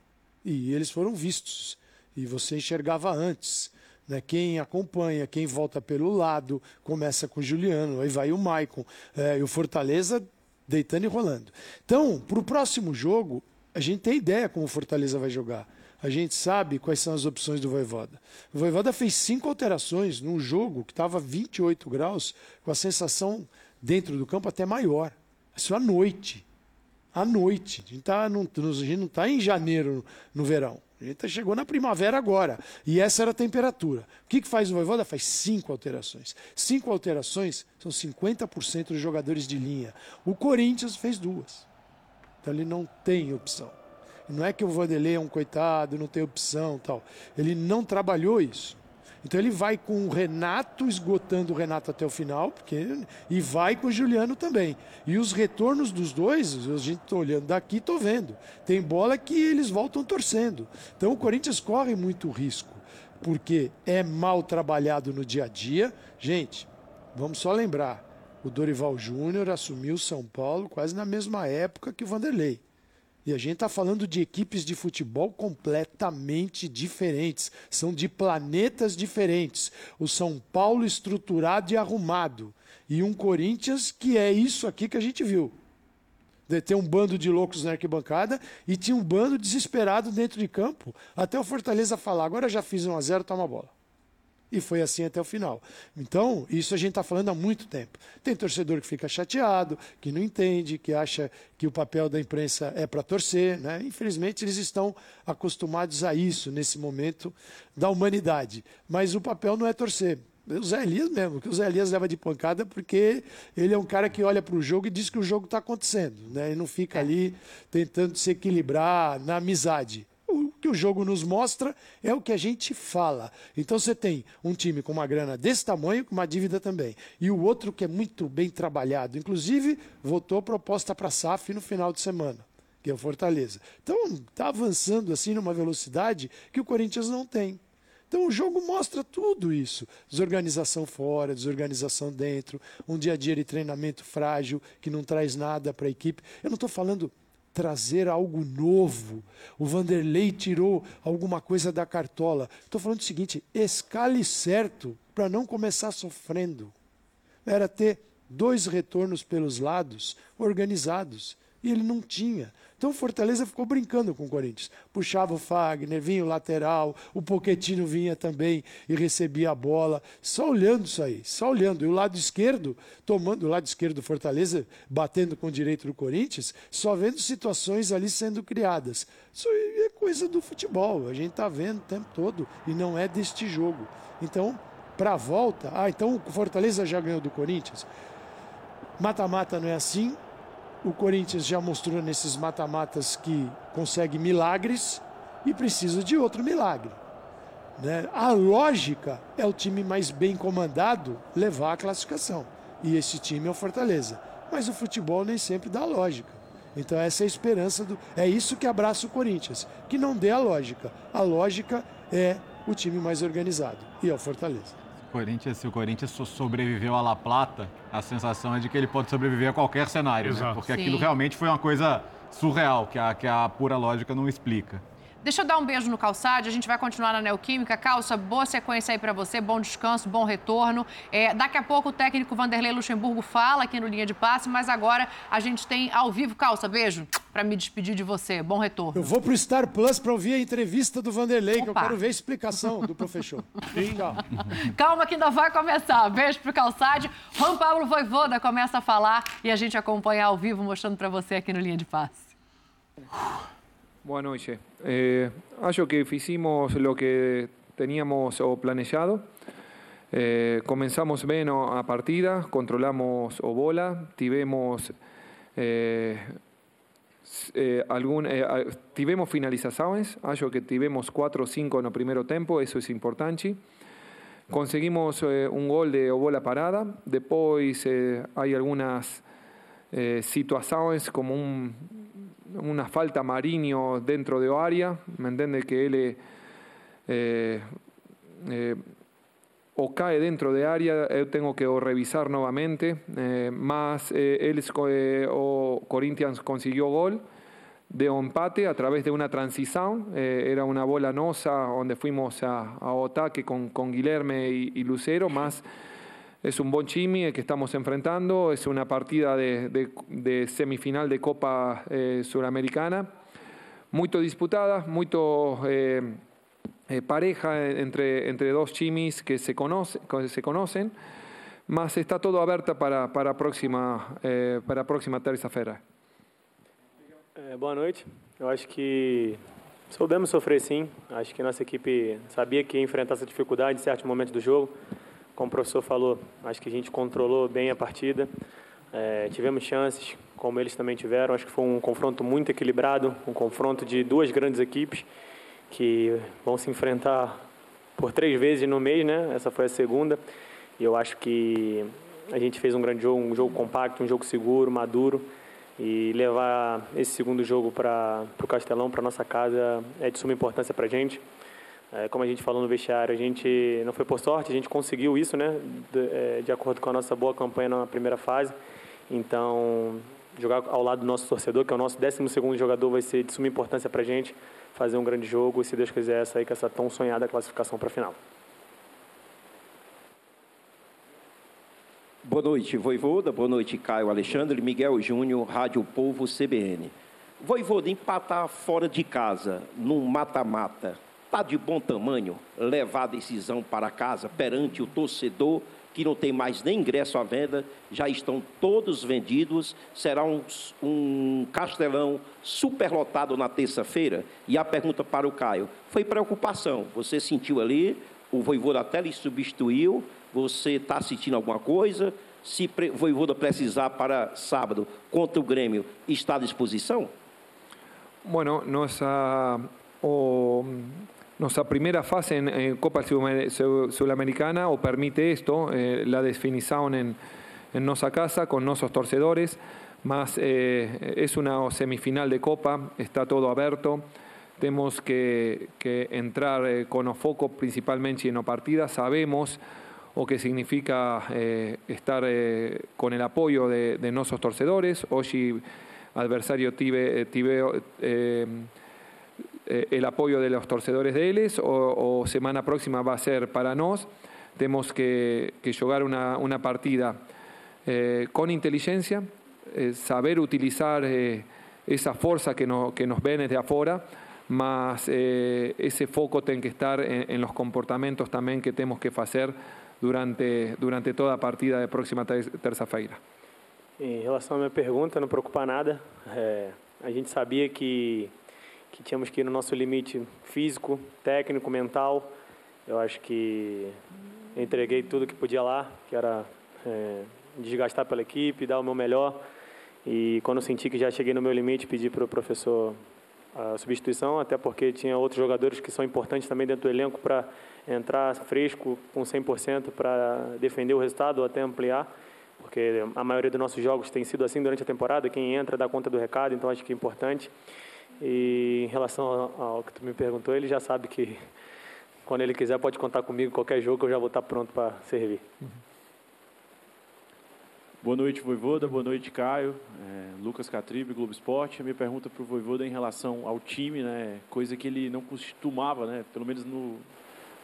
E eles foram vistos. E você enxergava antes. Né? Quem acompanha, quem volta pelo lado, começa com o Juliano, aí vai o Maicon, é, e o Fortaleza deitando e rolando. Então, para o próximo jogo, a gente tem ideia como o Fortaleza vai jogar. A gente sabe quais são as opções do Voivoda. O Voivoda fez cinco alterações num jogo que estava 28 graus, com a sensação dentro do campo até maior. Isso à noite à noite. A gente, tá, não, está em janeiro no verão. A gente tá, chegou na primavera agora. E essa era a temperatura. O que, que faz o Voivoda? Faz cinco alterações. Cinco alterações são 50% dos jogadores de linha. O Corinthians fez duas. Então ele não tem opção. Não é que o Vanderlei é um coitado, não tem opção tal. Ele não trabalhou isso. Então ele vai com o Renato, esgotando o Renato até o final, porque, e vai com o Juliano também. E os retornos dos dois, a gente está olhando daqui, estou vendo. Tem bola que eles voltam torcendo. Então o Corinthians corre muito risco, porque é mal trabalhado no dia a dia. Gente, vamos só lembrar, o Dorival Júnior assumiu São Paulo quase na mesma época que o Vanderlei. E a gente está falando de equipes de futebol completamente diferentes, são de planetas diferentes. O São Paulo estruturado e arrumado, e um Corinthians que é isso aqui que a gente viu. De ter um bando de loucos na arquibancada e tinha um bando desesperado dentro de campo, até o Fortaleza falar: agora já fiz 1 a 0 toma a bola. E foi assim até o final. Então, isso a gente está falando há muito tempo. Tem torcedor que fica chateado, que não entende, que acha que o papel da imprensa é para torcer. Né? Infelizmente, eles estão acostumados a isso nesse momento da humanidade. Mas o papel não é torcer. O Zé Elias mesmo, que o Zé Elias leva de pancada porque ele é um cara que olha para o jogo e diz que o jogo está acontecendo. Né? E não fica ali tentando se equilibrar na amizade que o jogo nos mostra é o que a gente fala. Então você tem um time com uma grana desse tamanho, com uma dívida também. E o outro que é muito bem trabalhado. Inclusive, votou proposta para a SAF no final de semana, que é o Fortaleza. Então, está avançando assim numa velocidade que o Corinthians não tem. Então o jogo mostra tudo isso. Desorganização fora, desorganização dentro, um dia a dia de treinamento frágil que não traz nada para a equipe. Eu não estou falando trazer algo novo. O Vanderlei tirou alguma coisa da cartola. Estou falando o seguinte: escale certo para não começar sofrendo. Era ter dois retornos pelos lados organizados. E ele não tinha. Então Fortaleza ficou brincando com o Corinthians. Puxava o Fagner, vinha o lateral, o Poquetino vinha também e recebia a bola. Só olhando isso aí, só olhando. E o lado esquerdo, tomando o lado esquerdo do Fortaleza, batendo com o direito do Corinthians, só vendo situações ali sendo criadas. Isso é coisa do futebol, a gente está vendo o tempo todo e não é deste jogo. Então, para a volta, ah, então o Fortaleza já ganhou do Corinthians. Mata-mata não é assim, o Corinthians já mostrou nesses mata-matas que consegue milagres e precisa de outro milagre. Né? A lógica é o time mais bem comandado levar a classificação. E esse time é o Fortaleza. Mas o futebol nem sempre dá lógica. Então essa é a esperança do. É isso que abraça o Corinthians. Que não dê a lógica. A lógica é o time mais organizado. E é o Fortaleza.
Corinthians, se o Corinthians sobreviveu à La Plata, a sensação é de que ele pode sobreviver a qualquer cenário, né? Porque Sim. aquilo realmente foi uma coisa surreal, que a, que a pura lógica não explica.
Deixa eu dar um beijo no Calçade, a gente vai continuar na Neoquímica. Calça, boa sequência aí para você, bom descanso, bom retorno. É, daqui a pouco o técnico Vanderlei Luxemburgo fala aqui no Linha de Passe, mas agora a gente tem ao vivo. Calça, beijo para me despedir de você. Bom retorno.
Eu vou pro Star Plus para ouvir a entrevista do Vanderlei, Opa. que eu quero ver a explicação do professor. [laughs] [laughs]
Calma que ainda vai começar. Beijo pro Calçade. Juan Pablo Voivoda começa a falar e a gente acompanha ao vivo mostrando para você aqui no Linha de Passe.
Boa noite. Eh, que hicimos lo que teníamos o planeado. Eh, comenzamos bien a partida, controlamos o bola, tivemos eh, eh, algún, eh, tivemos finalizaciones, acho que tivemos 4 o 5 en el primer tiempo, eso es importante. Conseguimos eh, un gol de o bola parada, después hay algunas situaciones como un, una falta Marinho dentro de área, me entiende que él eh, eh, o cae dentro de área, yo tengo que revisar nuevamente, eh, más él o Corinthians consiguió gol de empate a través de una transición, era una bola nosa donde fuimos a, a ataque con, con Guilherme y, y Lucero, más es un buen chimi el que estamos enfrentando, es una partida de, semifinal de Copa eh, Suramericana, muy disputada, muy eh, eh, pareja entre, entre dos chimis que se, conoce, se conocen, mas está todo abierto para, para, a próxima, eh, para próxima terça-feira.
boa noite. Eu acho que soubemos sofrer sim. Acho que nossa equipe sabia que ia enfrentar essa dificuldade em certos momentos do jogo. Como o professor falou, acho que a gente controlou bem a partida. É, tivemos chances, como eles também tiveram. Acho que foi um confronto muito equilibrado, um confronto de duas grandes equipes que vão se enfrentar por três vezes no mês, né? Essa foi a segunda. E eu acho que a gente fez um grande jogo, um jogo compacto, um jogo seguro, maduro. E levar esse segundo jogo para o Castelão, para nossa casa, é de suma importância para a gente. É, como a gente falou no vestiário, a gente não foi por sorte, a gente conseguiu isso, né? De, é, de acordo com a nossa boa campanha na primeira fase. Então, jogar ao lado do nosso torcedor, que é o nosso 12 segundo jogador, vai ser de suma importância para a gente fazer um grande jogo e, se Deus quiser, sair com essa tão sonhada classificação para a final.
Boa noite, Voivoda. Boa noite, Caio Alexandre. Miguel Júnior, Rádio Povo CBN. Voivoda, empatar fora de casa, num mata-mata, está de bom tamanho levar a decisão para casa perante o torcedor que não tem mais nem ingresso à venda, já estão todos vendidos. Será um, um castelão superlotado na terça-feira. E a pergunta para o Caio: foi preocupação? Você sentiu ali, o Voivoda até lhe substituiu, você está sentindo alguma coisa? Se o Voivoda precisar para sábado contra o Grêmio, está à disposição?
Bueno, nossa, o, nossa primeira fase en, en Copa Sudamericana o permite esto, eh, la definición en, en nuestra casa con nuestros torcedores, más eh, es una semifinal de Copa, está todo abierto. Tenemos que, entrar eh, con el foco principalmente en la partida. Sabemos o que significa eh, estar eh, con el apoyo de, de, nuestros torcedores. Hoy adversario tibe, tibe eh, el apoyo de los torcedores de ellos o, semana próxima va a ser para nos. Tenemos que, que jugar una, una partida con inteligencia, saber utilizar esa fuerza que, no, que nos ven desde afuera, más ese foco tiene que estar en, los comportamientos también que tenemos que hacer durante, durante toda a partida da próxima terça-feira.
Em relação à minha pergunta, não preocupa nada. A gente sabia que, que tínhamos que ir no nosso limite físico, técnico, mental. Eu acho que entreguei tudo que podia lá, que era é, desgastar pela equipe, dar o meu melhor. E quando senti que já cheguei no meu limite, pedi para o professor a substituição, até porque tinha outros jogadores que são importantes também dentro do elenco para entrar fresco com 100% para defender o resultado ou até ampliar, porque a maioria dos nossos jogos tem sido assim durante a temporada, quem entra dá conta do recado, então acho que é importante. E em relação ao que tu me perguntou, ele já sabe que [laughs] quando ele quiser pode contar comigo qualquer jogo que eu já vou estar pronto para servir.
Boa noite, Voivoda. Boa noite, Caio. É, Lucas Catribe, Globo Esporte. A minha pergunta para o Voivoda é em relação ao time, né? Coisa que ele não costumava, né? Pelo menos no,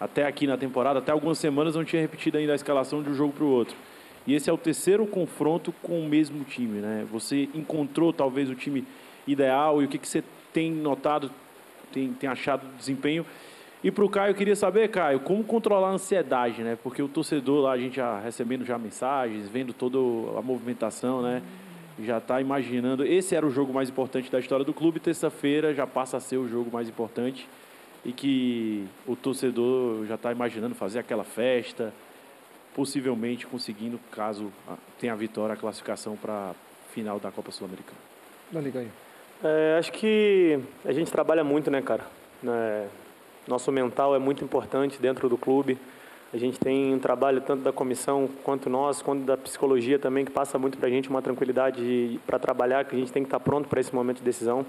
até aqui na temporada, até algumas semanas não tinha repetido ainda a escalação de um jogo para o outro. E esse é o terceiro confronto com o mesmo time, né? Você encontrou talvez o time ideal e o que, que você tem notado, tem, tem achado do desempenho? E para o Caio, eu queria saber, Caio, como controlar a ansiedade, né? Porque o torcedor lá, a gente já recebendo já mensagens, vendo toda a movimentação, né? Já está imaginando. Esse era o jogo mais importante da história do clube. Terça-feira já passa a ser o jogo mais importante e que o torcedor já está imaginando fazer aquela festa, possivelmente conseguindo, caso tenha a vitória, a classificação para a final da Copa Sul-Americana.
Não liga aí.
É, acho que a gente trabalha muito, né, cara? É, nosso mental é muito importante dentro do clube. A gente tem um trabalho tanto da comissão quanto nós, quanto da psicologia também, que passa muito para a gente uma tranquilidade para trabalhar, que a gente tem que estar tá pronto para esse momento de decisão.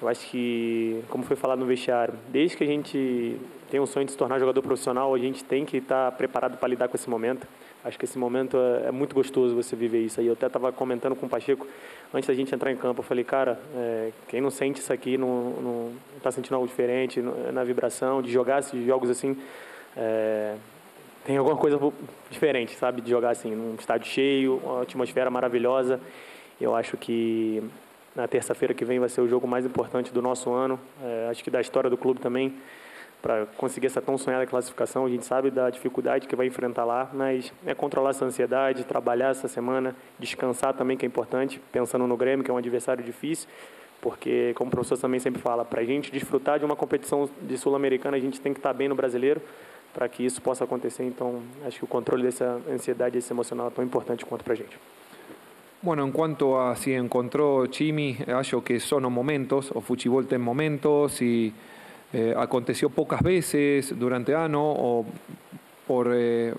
Eu acho que, como foi falado no vestiário, desde que a gente tem um sonho de se tornar jogador profissional, a gente tem que estar preparado para lidar com esse momento. Acho que esse momento é, é muito gostoso você viver isso. Aí eu até estava comentando com o Pacheco antes da gente entrar em campo. Eu falei, cara, é, quem não sente isso aqui não está sentindo algo diferente na vibração de jogar esses jogos assim. É, tem alguma coisa diferente, sabe, de jogar assim num estádio cheio, uma atmosfera maravilhosa. Eu acho que na terça-feira que vem vai ser o jogo mais importante do nosso ano, é, acho que da história do clube também para conseguir essa tão sonhada classificação. A gente sabe da dificuldade que vai enfrentar lá, mas é controlar essa ansiedade, trabalhar essa semana, descansar também, que é importante, pensando no Grêmio, que é um adversário difícil, porque, como o professor também sempre fala, para a gente desfrutar de uma competição de Sul-Americana, a gente tem que estar bem no brasileiro para que isso possa acontecer. Então, acho que o controle dessa ansiedade, esse emocional é tão importante quanto para a gente.
Bueno, en cuanto a si encontró Chimi, acho que son momentos, o fútbol tem momentos, y eh, aconteció pocas veces durante el año o por, eh,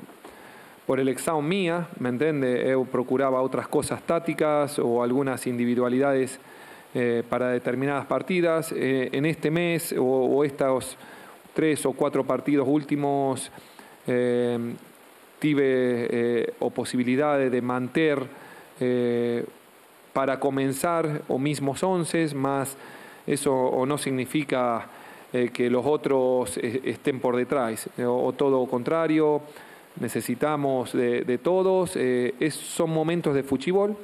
por elección mía, ¿me entiende? Yo procuraba otras cosas tácticas o algunas individualidades eh, para determinadas partidas. En este mes o, o estos tres o cuatro partidos últimos tive o posibilidades de manter eh, para comenzar o mismos once, más eso no significa eh, que los otros eh, estén por detrás, o, o todo contrario, necesitamos de, todos, son momentos de fuchibol,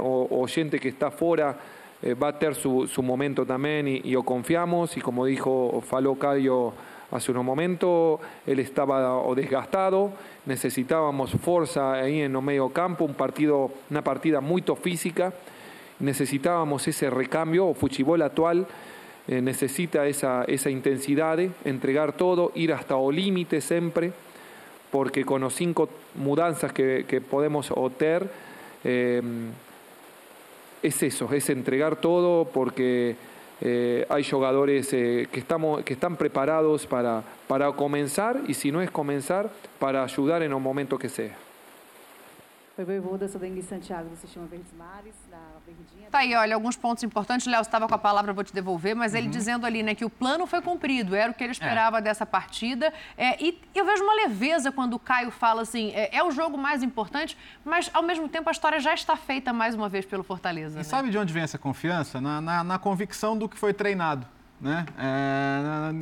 o, gente que está fuera va a tener su, su momento también y, y o confiamos, y como dijo Faló Caio hace unos momentos, él estaba o desgastado, necesitábamos fuerza ahí en el medio campo, un partido, una partida muy física, necesitábamos ese recambio, o fuchibol actual eh, necesita esa, esa intensidad, entregar todo, ir hasta o límite siempre, porque con las cinco mudanzas que, que podemos obtener, eh, es eso, es entregar todo porque eh, hay jugadores eh, que, estamos, que están preparados para, para comenzar y si no es comenzar, para ayudar en el momento que sea.
Oi, Voivoda, sou Dengue Santiago do Sistema Verdes Mares, da Verdinha.
Tá aí, olha, alguns pontos importantes. Léo, você estava com a palavra, eu vou te devolver, mas ele dizendo ali, né, que o plano foi cumprido, era o que ele esperava dessa partida. É, e eu vejo uma leveza quando o Caio fala assim, é, é o jogo mais importante, mas ao mesmo tempo a história já está feita mais uma vez pelo Fortaleza.
E
né?
sabe de onde vem essa confiança? Na, na, na convicção do que foi treinado. Né? É,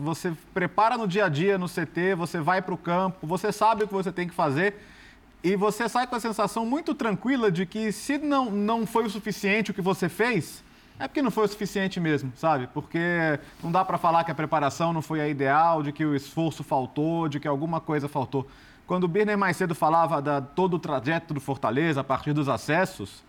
você prepara no dia a dia, no CT, você vai para o campo, você sabe o que você tem que fazer e você sai com a sensação muito tranquila de que se não, não foi o suficiente o que você fez, é porque não foi o suficiente mesmo, sabe? Porque não dá para falar que a preparação não foi a ideal, de que o esforço faltou, de que alguma coisa faltou. Quando o Birner mais cedo falava da todo o trajeto do Fortaleza a partir dos acessos,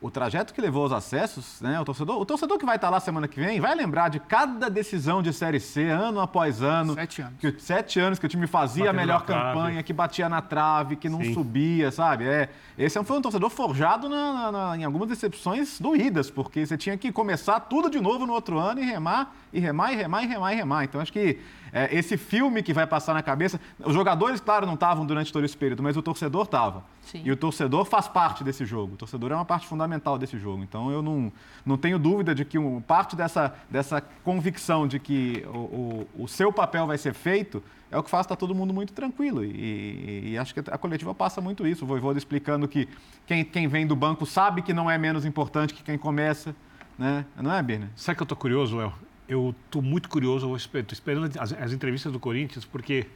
o trajeto que levou aos acessos, né? O torcedor, o torcedor que vai estar lá semana que vem vai lembrar de cada decisão de Série C, ano após ano.
Sete anos.
Que, sete anos que o time fazia
Batendo
a melhor
trave.
campanha, que batia na trave, que não
Sim.
subia, sabe? É, esse foi um torcedor forjado na- na- na- em algumas decepções doídas, porque você tinha que começar tudo de novo no outro ano e remar, e remar, e remar, e remar, e remar. Então acho que é, esse filme que vai passar na cabeça. Os jogadores, claro, não estavam durante todo esse período, mas o torcedor estava. E o torcedor faz parte desse jogo. O torcedor é uma parte fundamental desse jogo. Então eu não, não tenho dúvida de que um, parte dessa, dessa convicção de que o, o, o seu papel vai ser feito é o que faz estar todo mundo muito tranquilo. E, e- e acho que a coletiva passa muito isso. O Voivoda explicando que quem, quem vem do banco sabe que não é menos importante que quem começa. Né? Não é, Birner?
Sabe que eu tô curioso, Léo? Eu tô muito curioso, estou esperando as, as entrevistas do Corinthians, porque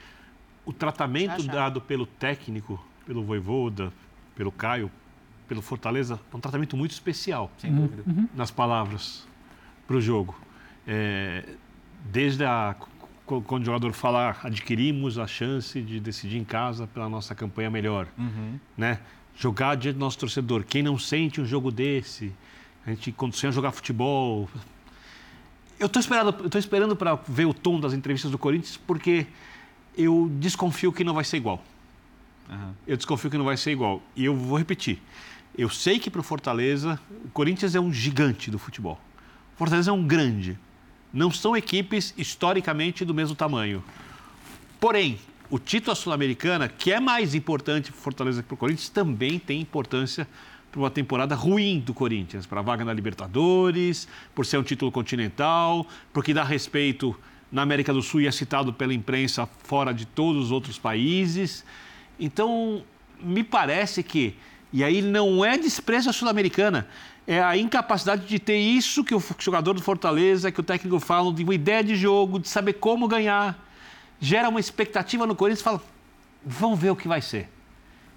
o tratamento
Já, já.
dado pelo técnico, pelo Voivoda, pelo Caio, pelo Fortaleza, é um tratamento muito especial.
Sem dúvida.
nas palavras para o jogo. É, desde a, qu- quando o jogador fala, adquirimos a chance de decidir em casa pela nossa campanha melhor. Né? Jogar diante do nosso torcedor. Quem não sente um jogo desse, a gente quando sonha jogar futebol. Eu estou esperando, eu tô esperando para ver o tom das entrevistas do Corinthians, porque eu desconfio que não vai ser igual. Eu desconfio que não vai ser igual. E eu vou repetir. Eu sei que para o Fortaleza, o Corinthians é um gigante do futebol. O Fortaleza é um grande. Não são equipes historicamente do mesmo tamanho. Porém, o título sul-americana, que é mais importante para o Fortaleza que para o Corinthians, também tem importância para uma temporada ruim do Corinthians, para a vaga na Libertadores, por ser um título continental, porque dá respeito na América do Sul e é citado pela imprensa fora de todos os outros países. Então, me parece que, e aí não é desprezo à Sul-Americana, é a incapacidade de ter isso que o jogador do Fortaleza, que o técnico fala, de uma ideia de jogo, de saber como ganhar. Gera uma expectativa no Corinthians e fala: vamos ver o que vai ser.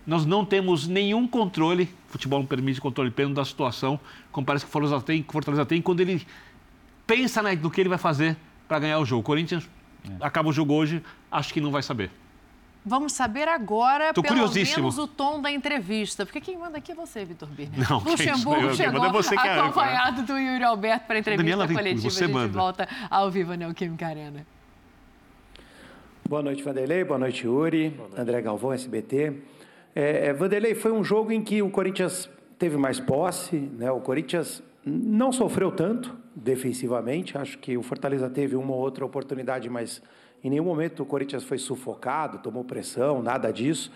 Nós não temos nenhum controle, futebol não permite controle pleno da situação, como parece que o Fortaleza tem, que Fortaleza tem quando ele pensa no que ele vai fazer para ganhar o jogo. O Corinthians acaba o jogo hoje, acho que não vai saber.
Vamos saber agora,
Tô
pelo
curiosíssimo.
menos, o tom da entrevista. Porque quem manda aqui é você, Vitor Birner.
Não, isso,
Luxemburgo
eu- eu
chegou
você que é
acompanhado do Yuri Alberto para a entrevista
Daniela,
coletiva.
você
a gente
manda.
volta ao vivo na Neoquímica Arena.
Boa noite, Vanderlei. Boa noite, Yuri. André Galvão, SBT. É, é, Vanderlei, foi um jogo em que o Corinthians teve mais posse, né? O Corinthians não sofreu tanto defensivamente. Acho que o Fortaleza teve uma ou outra oportunidade, mas em nenhum momento o Corinthians foi sufocado, tomou pressão, nada disso.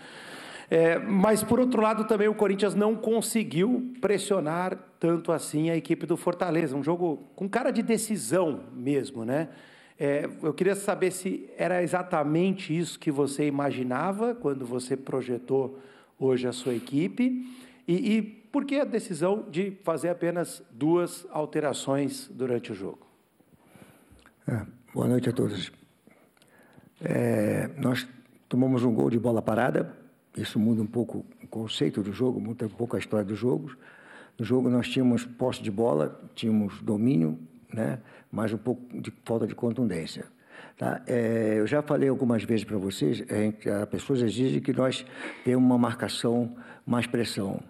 É, mas, por outro lado, também o Corinthians não conseguiu pressionar tanto assim a equipe do Fortaleza. Um jogo com cara de decisão mesmo, né? É, eu queria saber se era exatamente isso que você imaginava quando você projetou hoje a sua equipe e, e por que a decisão de fazer apenas duas alterações durante o jogo?
É, boa noite a todos. É, nós tomamos um gol de bola parada, isso muda um pouco o conceito do jogo, muda um pouco a história dos jogos. No jogo nós tínhamos posse de bola, tínhamos domínio, né? Mas um pouco de falta de contundência. Tá? É, eu já falei algumas vezes para vocês, é, as pessoas exigem que nós tenhamos uma marcação, mais pressão.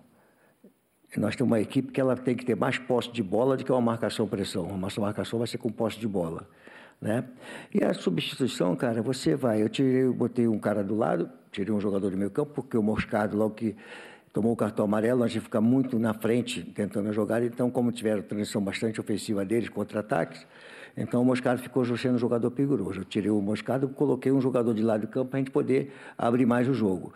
Nós temos uma equipe que ela tem que ter mais posse de bola do que uma marcação-pressão. Uma marcação vai ser com posse de bola. Né? E a substituição, cara, você vai. Eu tirei, botei um cara do lado, tirei um jogador do meio campo, porque o Moscado, logo que tomou o cartão amarelo, nós ia ficar muito na frente tentando jogar. Então, como tiveram transição bastante ofensiva deles, contra-ataques, então o Moscado ficou sendo um jogador perigoso. Eu tirei o Moscado coloquei um jogador de lado do campo para a gente poder abrir mais o jogo.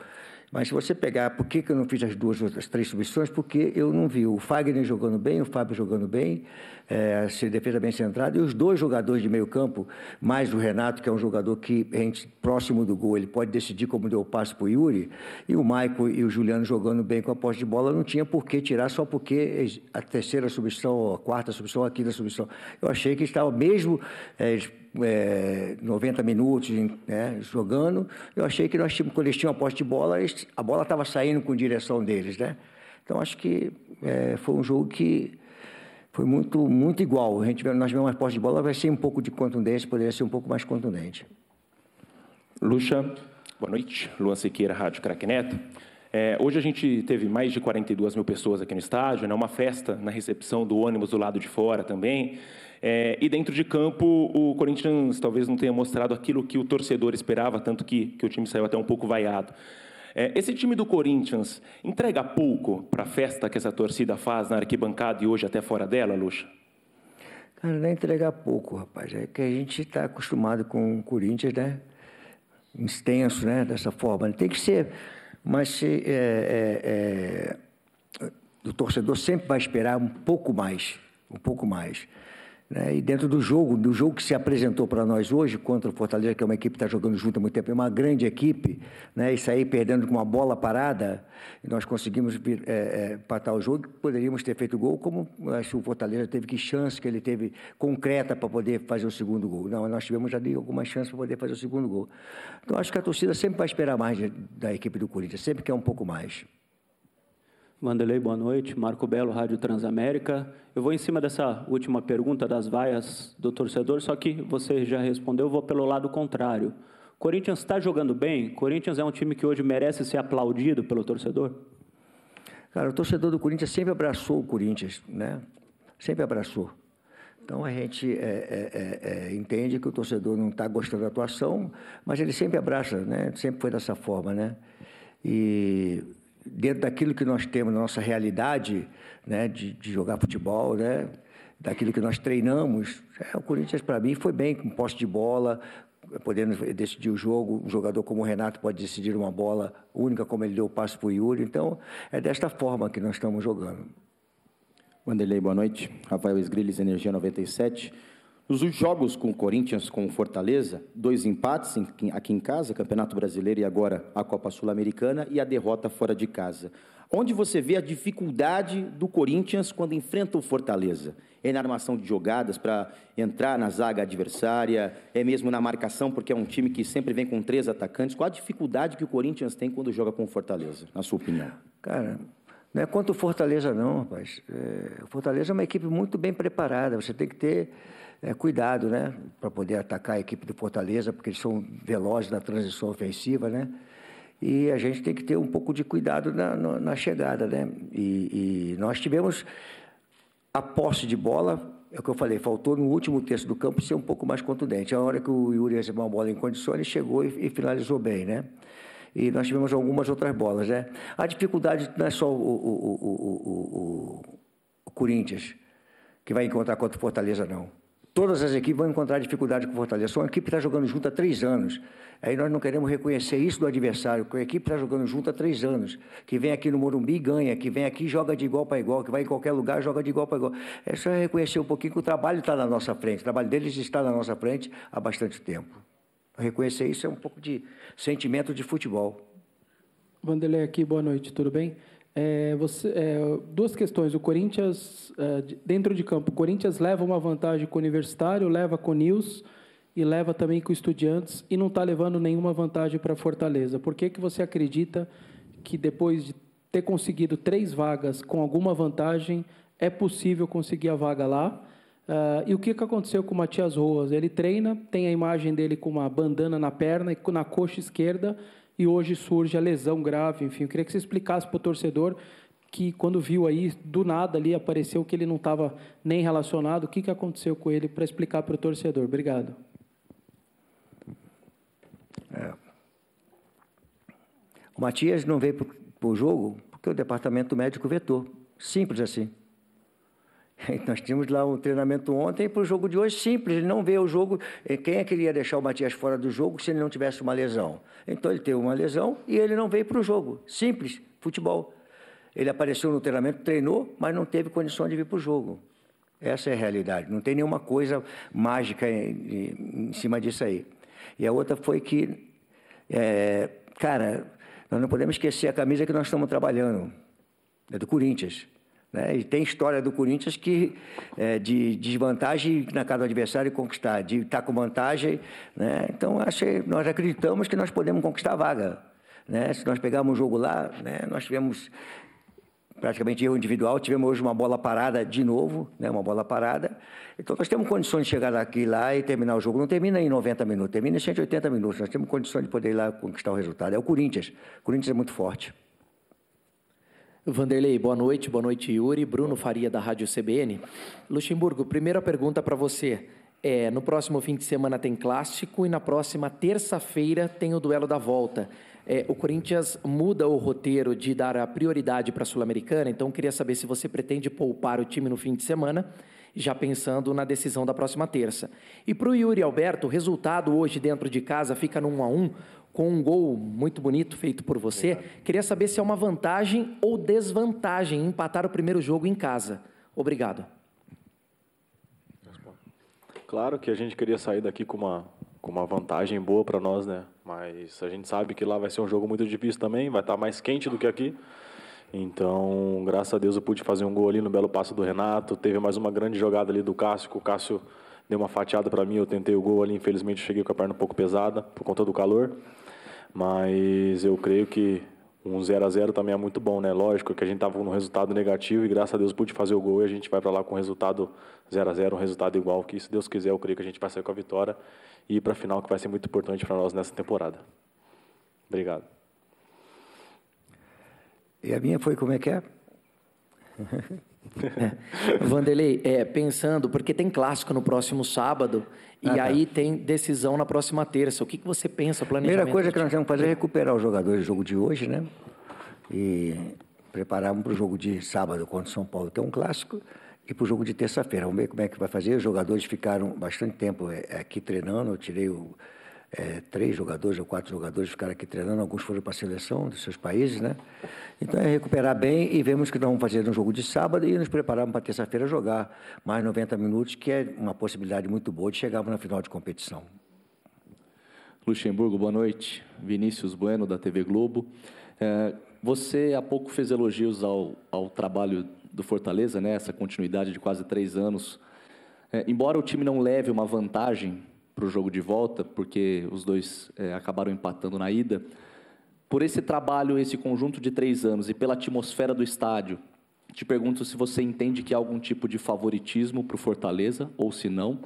Mas se você pegar, por que, que eu não fiz as duas, as três substituições? Porque eu não vi o Fagner jogando bem, o Fábio jogando bem, é, se defesa bem centrada, e os dois jogadores de meio campo, mais o Renato, que é um jogador que, gente, próximo do gol, ele pode decidir como deu o passe para o Yuri, e o Maico e o Juliano jogando bem com a posse de bola, não tinha por que tirar, só porque a terceira substituição, a quarta substituição, a quinta substituição. Eu achei que estava mesmo... É, é, 90 minutos né, jogando, eu achei que nós quando eles tinham a posse de bola, eles, a bola estava saindo com direção deles, né? Então acho que é, foi um jogo que foi muito, muito igual. A gente, nós tivemos uma posse de bola, vai ser um pouco de contundência, poderia ser um pouco mais contundente.
Luxa, boa noite. Luan Siqueira, Rádio Craque Neto. É, hoje a gente teve mais de 42 mil pessoas aqui no estádio, né, uma festa na recepção do ônibus do lado de fora também. É, e dentro de campo, o Corinthians talvez não tenha mostrado aquilo que o torcedor esperava, tanto que, que o time saiu até um pouco vaiado. É, esse time do Corinthians entrega pouco para a festa que essa torcida faz na arquibancada e hoje até fora dela, Luxa?
Cara, não é entregar pouco, rapaz. É que a gente está acostumado com o Corinthians, né? Extenso, né? Dessa forma. Tem que ser. Mas se, é, é, é, o torcedor sempre vai esperar um pouco mais. Um pouco mais. Né? E dentro do jogo, do jogo que se apresentou para nós hoje, contra o Fortaleza, que é uma equipe que está jogando junto há muito tempo, é uma grande equipe, né? e sair perdendo com uma bola parada, nós conseguimos é, é, empatar o jogo, poderíamos ter feito gol, como acho que o Fortaleza teve que chance que ele teve concreta para poder fazer o segundo gol. Não, nós tivemos ali alguma chance para poder fazer o segundo gol. Então acho que a torcida sempre vai esperar mais da equipe do Corinthians, sempre quer um pouco mais.
Vanderlei, boa noite. Marco Belo, Rádio Transamérica. Eu vou em cima dessa última pergunta das vaias do torcedor, só que você já respondeu, eu vou pelo lado contrário. Corinthians está jogando bem? Corinthians é um time que hoje merece ser aplaudido pelo torcedor?
Cara, o torcedor do Corinthians sempre abraçou o Corinthians, né? Sempre abraçou. Então a gente é, é, é, é entende que o torcedor não está gostando da atuação, mas ele sempre abraça, né? Sempre foi dessa forma, né? E dentro daquilo que nós temos na nossa realidade, né, de, de jogar futebol, né, daquilo que nós treinamos, é, o Corinthians para mim foi bem com posse de bola, podendo decidir o jogo. Um jogador como o Renato pode decidir uma bola única, como ele deu o passo para o Yuri. Então, é desta forma que nós estamos jogando.
Wanderlei, boa noite. Rafael Esgrilles, Energia 97. Nos jogos com o Corinthians, com o Fortaleza, dois empates aqui em casa, Campeonato Brasileiro e agora a Copa Sul-Americana, e a derrota fora de casa. Onde você vê a dificuldade do Corinthians quando enfrenta o Fortaleza? É na armação de jogadas para entrar na zaga adversária, é mesmo na marcação, porque é um time que sempre vem com três atacantes. Qual a dificuldade que o Corinthians tem quando joga com o Fortaleza, na sua opinião?
Cara, não é quanto o Fortaleza, não, rapaz. É, o Fortaleza é uma equipe muito bem preparada. Você tem que ter é, cuidado, né? Para poder atacar a equipe do Fortaleza, porque eles são velozes na transição ofensiva, né? E a gente tem que ter um pouco de cuidado na, na, na chegada, né? E, e, nós tivemos a posse de bola, é o que eu falei, faltou no último terço do campo ser um pouco mais contundente. A hora que o Yuri recebeu uma bola em condições, ele chegou e, e finalizou bem, né? E nós tivemos algumas outras bolas, né? A dificuldade não é só o, o, o, o Corinthians que vai encontrar contra o Fortaleza, não. Todas as equipes vão encontrar dificuldade com o Fortaleza. São uma equipe que está jogando junto há três anos. Aí nós não queremos reconhecer isso do adversário, que a equipe está jogando junto há três anos, que vem aqui no Morumbi e ganha, que vem aqui e joga de igual para igual, que vai em qualquer lugar joga de igual para igual. É só reconhecer um pouquinho que o trabalho está na nossa frente, o trabalho deles está na nossa frente há bastante tempo. Reconhecer isso é um pouco de sentimento de futebol.
Vanderlei aqui, boa noite, tudo bem? É, você, é, duas questões. O Corinthians, é, dentro de campo, o Corinthians leva uma vantagem com o Universitário, leva com o Nils e leva também com o Estudiantes e não está levando nenhuma vantagem para Fortaleza. Por que, que você acredita que depois de ter conseguido três vagas com alguma vantagem, é possível conseguir a vaga lá? Uh, e o que, que aconteceu com o Matias Roas? Ele treina, tem a imagem dele com uma bandana na perna e na coxa esquerda, e hoje surge a lesão grave. Enfim, eu queria que você explicasse para o torcedor que quando viu aí, do nada ali apareceu que ele não estava nem relacionado. O que, que aconteceu com ele para explicar para o torcedor? Obrigado.
É. O Matias não veio para o jogo porque o departamento médico vetou. Simples assim. [laughs] Nós tínhamos lá um treinamento ontem para o jogo de hoje simples. Ele não vê o jogo. Quem é que iria deixar o Matias fora do jogo se ele não tivesse uma lesão? Então ele teve uma lesão e ele não veio para o jogo. Simples, futebol. Ele apareceu no treinamento, treinou, mas não teve condição de vir para o jogo. Essa é a realidade. Não tem nenhuma coisa mágica em, em cima disso aí. E a outra foi que, é, cara, nós não podemos esquecer a camisa que nós estamos trabalhando. É do Corinthians. Né? E tem história do Corinthians que é, de desvantagem na casa do adversário e conquistar, de estar com vantagem. Né? Então, acho, nós acreditamos que nós podemos conquistar a vaga. Né? Se nós pegarmos um jogo lá, né? nós tivemos praticamente erro individual, tivemos hoje uma bola parada de novo, né? uma bola parada. Então, nós temos condições de chegar aqui lá e terminar o jogo. Não termina em 90 minutos, termina em 180 minutos. Nós temos condições de poder ir lá conquistar o resultado. É o Corinthians. O Corinthians é muito forte.
Vanderlei, boa noite. Boa noite, Yuri. Bruno Faria, da Rádio CBN. Luxemburgo, primeira pergunta para você. É, no próximo fim de semana tem clássico e na próxima terça-feira tem o duelo da volta. É, o Corinthians muda o roteiro de dar a prioridade para a Sul-Americana, então queria saber se você pretende poupar o time no fim de semana, já pensando na decisão da próxima terça. E para o Yuri Alberto, o resultado hoje dentro de casa fica no 1 a 1 com um gol muito bonito feito por você. Queria saber se é uma vantagem ou desvantagem empatar o primeiro jogo em casa. Obrigado.
Claro que a gente queria sair daqui com uma, com uma vantagem boa para nós, né? Mas a gente sabe que lá vai ser um jogo muito difícil também, vai estar mais quente do que aqui. Então, graças a Deus eu pude fazer um gol ali no belo passo do Renato. Teve mais uma grande jogada ali do Cássio, que o Cássio deu uma fatiada para mim, eu tentei o gol ali, infelizmente cheguei com a perna um pouco pesada por conta do calor. Mas eu creio que um 0 a 0 também é muito bom, né? Lógico que a gente estava com um resultado negativo e graças a Deus pude fazer o gol e a gente vai para lá com um resultado 0 a 0 um resultado igual, que se Deus quiser eu creio que a gente vai sair com a vitória e ir para a final que vai ser muito importante para nós nessa temporada. Obrigado.
E a minha foi como é que é? [laughs]
Vanderlei, é, pensando, porque tem clássico no próximo sábado e ah, tá. aí tem decisão na próxima terça. O que, que você pensa, planejamento?
Primeira coisa que nós temos que fazer é recuperar os jogadores do jogo de hoje, né? E prepararmos para o jogo de sábado contra o São Paulo, que é um clássico, e para o jogo de terça-feira. Vamos ver como é que vai fazer. Os jogadores ficaram bastante tempo é, aqui treinando. Eu tirei o, é, três jogadores ou quatro jogadores ficaram aqui treinando, alguns foram para a seleção dos seus países, né? Então é recuperar bem e vemos que nós vamos fazer no jogo de sábado e nos prepararmos para terça-feira jogar mais 90 minutos, que é uma possibilidade muito boa de chegarmos na final de competição.
Luxemburgo, boa noite. Vinícius Bueno, da TV Globo. É, você há pouco fez elogios ao, ao trabalho do Fortaleza, né? essa continuidade de quase três anos. É, embora o time não leve uma vantagem para o jogo de volta, porque os dois é, acabaram empatando na ida. Por esse trabalho, esse conjunto de três anos e pela atmosfera do estádio, te pergunto se você entende que há algum tipo de favoritismo para o Fortaleza ou se não.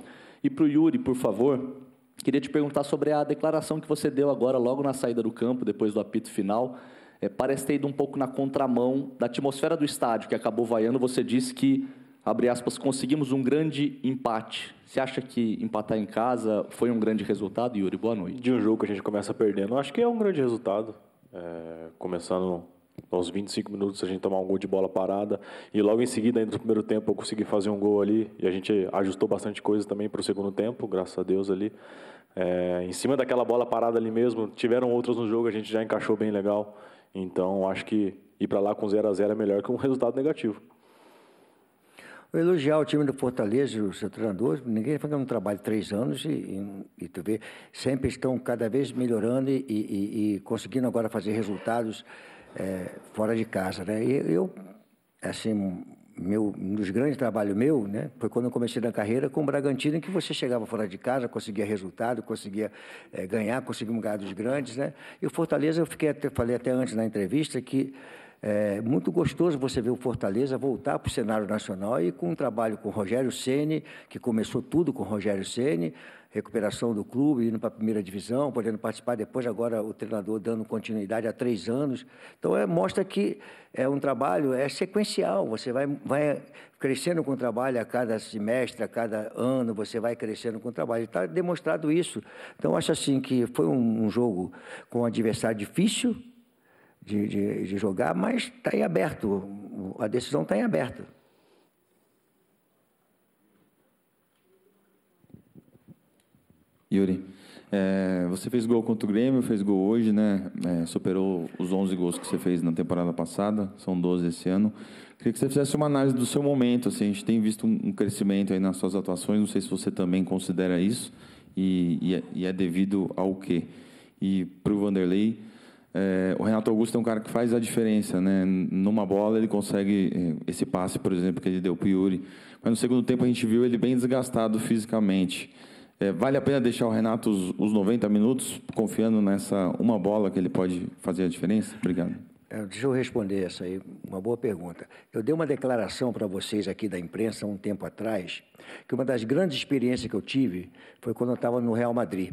E para o Yuri, por favor, queria te perguntar sobre a declaração que você deu agora, logo na saída do campo, depois do apito final. É, parece ter ido um pouco na contramão da atmosfera do estádio, que acabou vaiando. Você disse que abre aspas, conseguimos um grande empate. Você acha que empatar em casa foi um grande resultado, Yuri? Boa noite.
De um jogo que a gente começa perdendo, acho que é um grande resultado. É, começando aos 25 minutos a gente tomar um gol de bola parada e logo em seguida, ainda no primeiro tempo, eu consegui fazer um gol ali e a gente ajustou bastante coisa também para o segundo tempo, graças a Deus ali. É, em cima daquela bola parada ali mesmo, tiveram outras no jogo, a gente já encaixou bem legal. Então, acho que ir para lá com 0 a 0 é melhor que um resultado negativo.
Elogiar o time do Fortaleza, o seu treinador. Ninguém fazendo um trabalho três anos e, e, e, tu vê, sempre estão cada vez melhorando e, e, e conseguindo agora fazer resultados é, fora de casa, né? E eu, assim, meu, um dos grandes trabalhos meu, né, foi quando eu comecei na carreira com o Bragantino, que você chegava fora de casa, conseguia resultado, conseguia é, ganhar, conseguia ganhar dos grandes, né? E o Fortaleza, eu fiquei até, falei até antes na entrevista que é muito gostoso você ver o Fortaleza voltar para o cenário nacional e com um trabalho com o Rogério Ceni, que começou tudo com o Rogério Ceni, recuperação do clube, indo para a primeira divisão, podendo participar depois, agora o treinador dando continuidade há três anos. Então, é, mostra que é um trabalho é sequencial, você vai, vai crescendo com o trabalho a cada semestre, a cada ano, você vai crescendo com o trabalho. Está demonstrado isso. Então, acho assim que foi um, um jogo com um adversário difícil, de, de, de jogar, mas está em aberto, a decisão está em aberto.
Yuri, é, você fez gol contra o Grêmio, fez gol hoje, né? É, superou os 11 gols que você fez na temporada passada, são 12 esse ano. Queria que você fizesse uma análise do seu momento. Assim, a gente tem visto um, crescimento aí nas suas atuações, não sei se você também considera isso, e, e, é, e é devido ao quê? E para o Vanderlei, é, o Renato Augusto é um cara que faz a diferença, né? Numa bola ele consegue é, esse passe, por exemplo, que ele deu para Yuri. Mas no segundo tempo a gente viu ele bem desgastado fisicamente. É, vale a pena deixar o Renato os, os 90 minutos confiando nessa uma bola que ele pode fazer a diferença? Obrigado.
É, deixa eu responder essa aí, uma boa pergunta. Eu dei uma declaração para vocês aqui da imprensa um tempo atrás, que uma das grandes experiências que eu tive foi quando eu estava no Real Madrid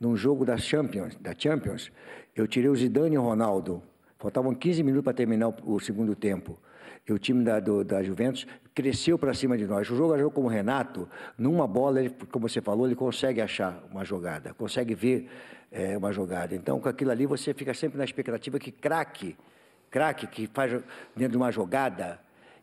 num jogo da Champions, da Champions, eu tirei o Zidane e o Ronaldo. Faltavam 15 minutos para terminar o, segundo tempo. E o time da, do, da Juventus cresceu para cima de nós. O jogador como o Renato, numa bola, ele, como você falou, ele consegue achar uma jogada, consegue ver é, uma jogada. Então, com aquilo ali, você fica sempre na expectativa que craque, craque que faz dentro de uma jogada,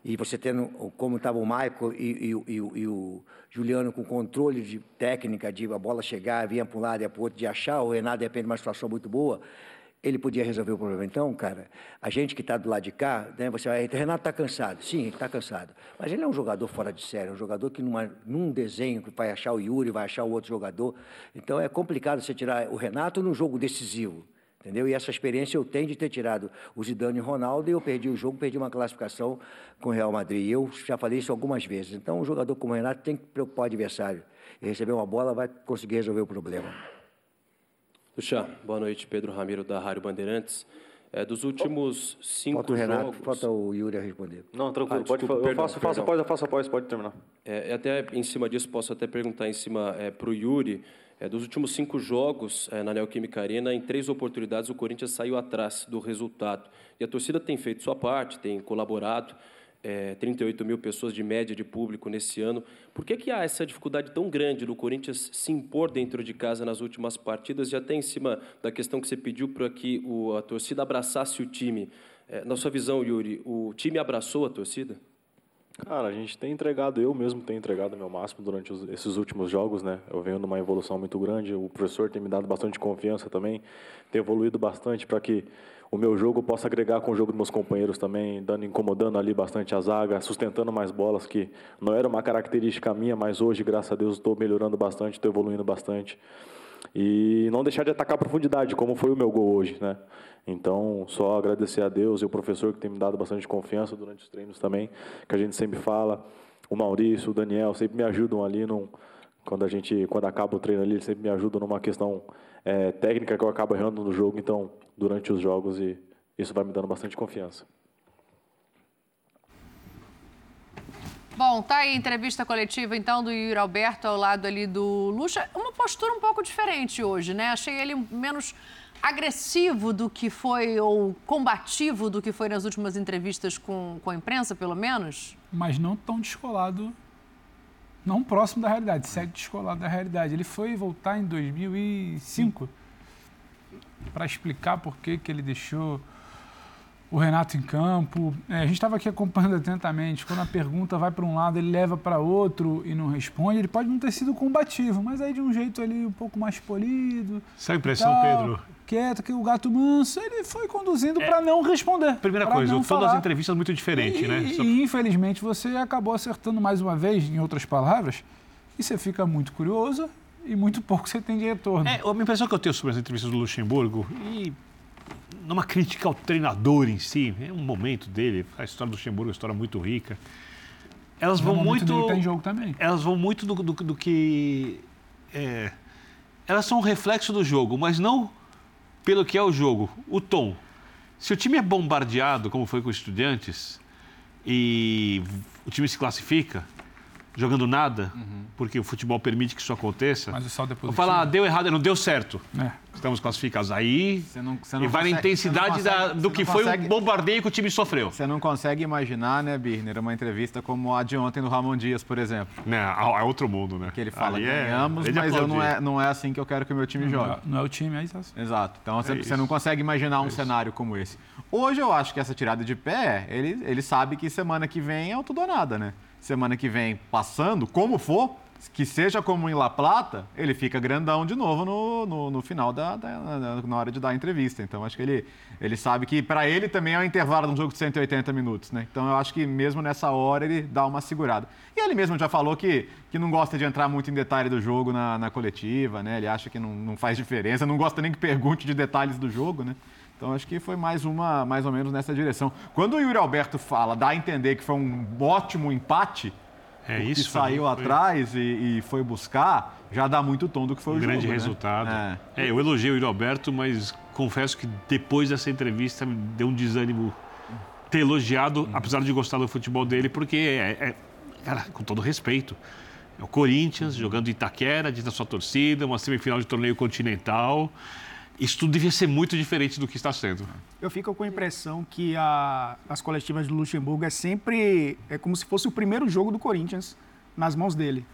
e você tendo como estava o Michael e, e, e, e, o Juliano com controle de técnica, de a bola chegar, vinha para um lado e para o outro, de achar, o Renato depende de uma situação muito boa, ele podia resolver o problema. Então, cara, a gente que está do lado de cá, né, você vai, Renato está cansado. Sim, ele está cansado. Mas ele é um jogador fora de série, um jogador que numa, num desenho que vai achar o Yuri, vai achar o outro jogador. Então é complicado você tirar o Renato num jogo decisivo. Entendeu? E essa experiência eu tenho de ter tirado o Zidane e o Ronaldo e eu perdi o jogo, perdi uma classificação com o Real Madrid. Eu já falei isso algumas vezes. Então, um jogador como o Renato tem que preocupar o adversário. E receber uma bola vai conseguir resolver o problema.
Luxa, boa noite. Pedro Ramiro, da Rádio Bandeirantes. É, dos últimos cinco
falta o Renato,
jogos...
Falta o Yuri a responder.
Não, tranquilo. Ah, pode, desculpa, eu faço, faço após, eu faço após, pode terminar.
É, até em cima disso, posso até perguntar em cima é, para o Yuri... É, dos últimos cinco jogos é, na Neoquímica Arena, em três oportunidades o Corinthians saiu atrás do resultado. E a torcida tem feito sua parte, tem colaborado. É, 38 mil pessoas de média de público nesse ano. Por que, que há essa dificuldade tão grande do Corinthians se impor dentro de casa nas últimas partidas? E até em cima da questão que você pediu para que o, a torcida abraçasse o time. É, na sua visão, Yuri, o time abraçou a torcida?
Cara, a gente tem entregado, eu mesmo tenho entregado meu máximo durante os, esses últimos jogos, né? Eu venho numa evolução muito grande, o professor tem me dado bastante confiança também, tem evoluído bastante para que o meu jogo possa agregar com o jogo dos meus companheiros também, dando, incomodando ali bastante a zaga, sustentando mais bolas, que não era uma característica minha, mas hoje, graças a Deus, estou melhorando bastante, estou evoluindo bastante. E não deixar de atacar a profundidade, como foi o meu gol hoje, né? Então, só agradecer a Deus e o professor que tem me dado bastante confiança durante os treinos também, que a gente sempre fala. O Maurício, o Daniel sempre me ajudam ali num, quando a gente quando acaba o treino ali, eles sempre me ajudam numa questão é, técnica que eu acabo errando no jogo, então durante os jogos e isso vai me dando bastante confiança.
Bom, tá aí a entrevista coletiva então do Yuri Alberto ao lado ali do Lucha. Uma postura um pouco diferente hoje, né? Achei ele menos agressivo do que foi, ou combativo do que foi nas últimas entrevistas com, com a imprensa, pelo menos?
Mas não tão descolado, não próximo da realidade, segue descolado da realidade. Ele foi voltar em 2005. para explicar por que, que ele deixou o Renato em campo. É, a gente estava aqui acompanhando atentamente. Quando a pergunta vai para um lado, ele leva para outro e não responde. Ele pode não ter sido combativo, mas aí de um jeito ali um pouco mais polido.
Essa é a impressão,
tal,
Pedro.
Quieto, que o gato manso, ele foi conduzindo para não responder.
Primeira coisa, o tom das entrevistas é muito diferente,
e,
né?
E,
Só-
e, infelizmente você acabou acertando mais uma vez, em outras palavras, e você fica muito curioso e muito pouco você tem de retorno.
É, a impressão que eu tenho sobre as entrevistas do Luxemburgo, e numa crítica ao treinador em si, é um momento dele, a história do Luxemburgo é uma história muito rica. Elas
No
vão muito.
dele tá em jogo também.
Elas vão muito do, do- do que. é, elas são um reflexo do jogo, mas não pelo que é o jogo, o tom. Se o time é bombardeado, como foi com os estudiantes, e o time se classifica, jogando nada, porque o futebol permite que isso aconteça.
Mas o saldo é
Vou
positivo.
falar, ah, deu errado, não deu certo.
É.
Estamos classificados. Aí
não
e vai
consegue-
na
você não
intensidade da-
consegue-
do
você
que
não
foi
consegue-
o bombardeio que o time sofreu.
Você não consegue imaginar, né, Birner, uma entrevista como a de ontem do Ramon Dias, por exemplo.
É, é outro mundo, né?
Que ele fala,
é-
ganhamos,
é
mas eu não, é, não é assim que eu quero que o meu time
Não
jogue.
é- não é o time, é isso.
Exato. Então você,
É
você
isso.
não consegue imaginar um cenário como esse. Hoje eu acho que essa tirada de pé, ele, ele sabe que semana que vem é o tudo ou nada, né? Semana que vem, passando, como for, que seja como em La Plata, ele fica grandão de novo no, no, no final da, da- na- hora de dar a entrevista. Então acho que ele, ele sabe que para ele também é um intervalo de um jogo de 180 minutos, né? Então eu acho que mesmo nessa hora ele dá uma segurada. E ele mesmo já falou que, que não gosta de entrar muito em detalhe do jogo na, na coletiva, né? Ele acha que não, não faz diferença, não gosta nem que pergunte de detalhes do jogo, né? Então acho que foi mais uma, mais ou menos nessa direção. Quando o Yuri Alberto fala, dá a entender que foi um ótimo empate,
É
que
isso,
saiu
foi-
atrás e, e foi buscar, já dá muito tom do que foi
um
o jogo.
grande
né?
resultado.
É.
É, eu elogiei o Yuri Alberto, mas confesso que depois dessa entrevista me deu um desânimo ter elogiado,
Uhum.
apesar de gostar do futebol dele, porque é, é- cara, com todo respeito. É o Corinthians jogando em Itaquera, diante da sua torcida, uma semifinal de torneio continental. Isso tudo devia ser muito diferente do que está sendo.
Eu fico com a impressão que a- as coletivas do Luxemburgo é sempre é como se fosse o primeiro jogo do Corinthians nas mãos dele.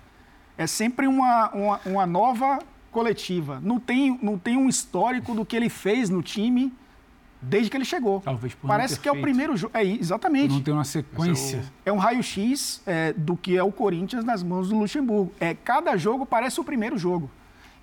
É sempre uma, uma, uma nova coletiva. Não tem, não tem um histórico do que ele fez no time desde que ele chegou.
Talvez por
Parece que é o primeiro jogo. É, exatamente.
Não tem uma sequência.
É um raio-x é, do que é o Corinthians nas mãos do Luxemburgo. É, cada jogo parece o primeiro jogo.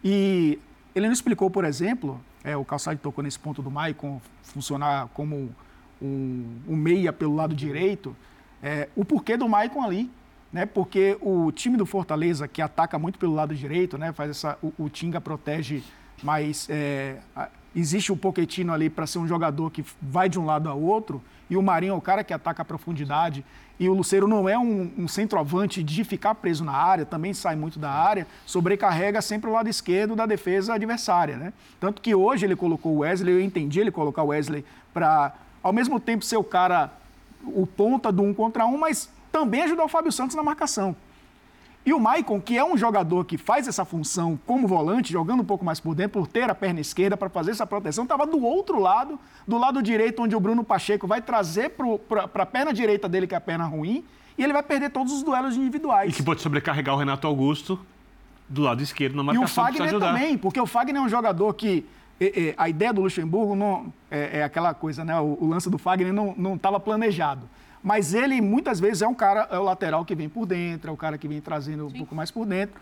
E ele não explicou, por exemplo, é, o Calçado tocou nesse ponto do Maicon funcionar como um, um meia pelo lado direito, é, o porquê do Maicon ali. Né, porque o time do Fortaleza, que ataca muito pelo lado direito, né, faz essa, o, o Tinga protege, mas é, existe o Pochettino ali para ser um jogador que vai de um lado ao outro, e o Marinho é o cara que ataca a profundidade, e o Luceiro não é um, um centroavante de ficar preso na área, também sai muito da área, sobrecarrega sempre o lado esquerdo da defesa adversária. Né? Tanto que hoje ele colocou o Wesley, eu entendi ele colocar o Wesley para, ao mesmo tempo, ser o cara, o ponta do um contra um, mas também ajudar o Fábio Santos na marcação. E o Maicon, que é um jogador que faz essa função como volante, jogando um pouco mais por dentro, por ter a perna esquerda para fazer essa proteção, estava do outro lado, do lado direito, onde o Bruno Pacheco vai trazer para a perna direita dele, que é a perna ruim, e ele vai perder todos os duelos individuais.
E que pode sobrecarregar o Renato Augusto do lado esquerdo na
E
marcação.
o Fagner também, porque o Fagner é um jogador que. a ideia do Luxemburgo não, é, é aquela coisa, né? O, o lance do Fagner não estava planejado. Mas ele, muitas vezes, é um cara, é o lateral que vem por dentro, é o cara que vem trazendo um pouco mais por dentro.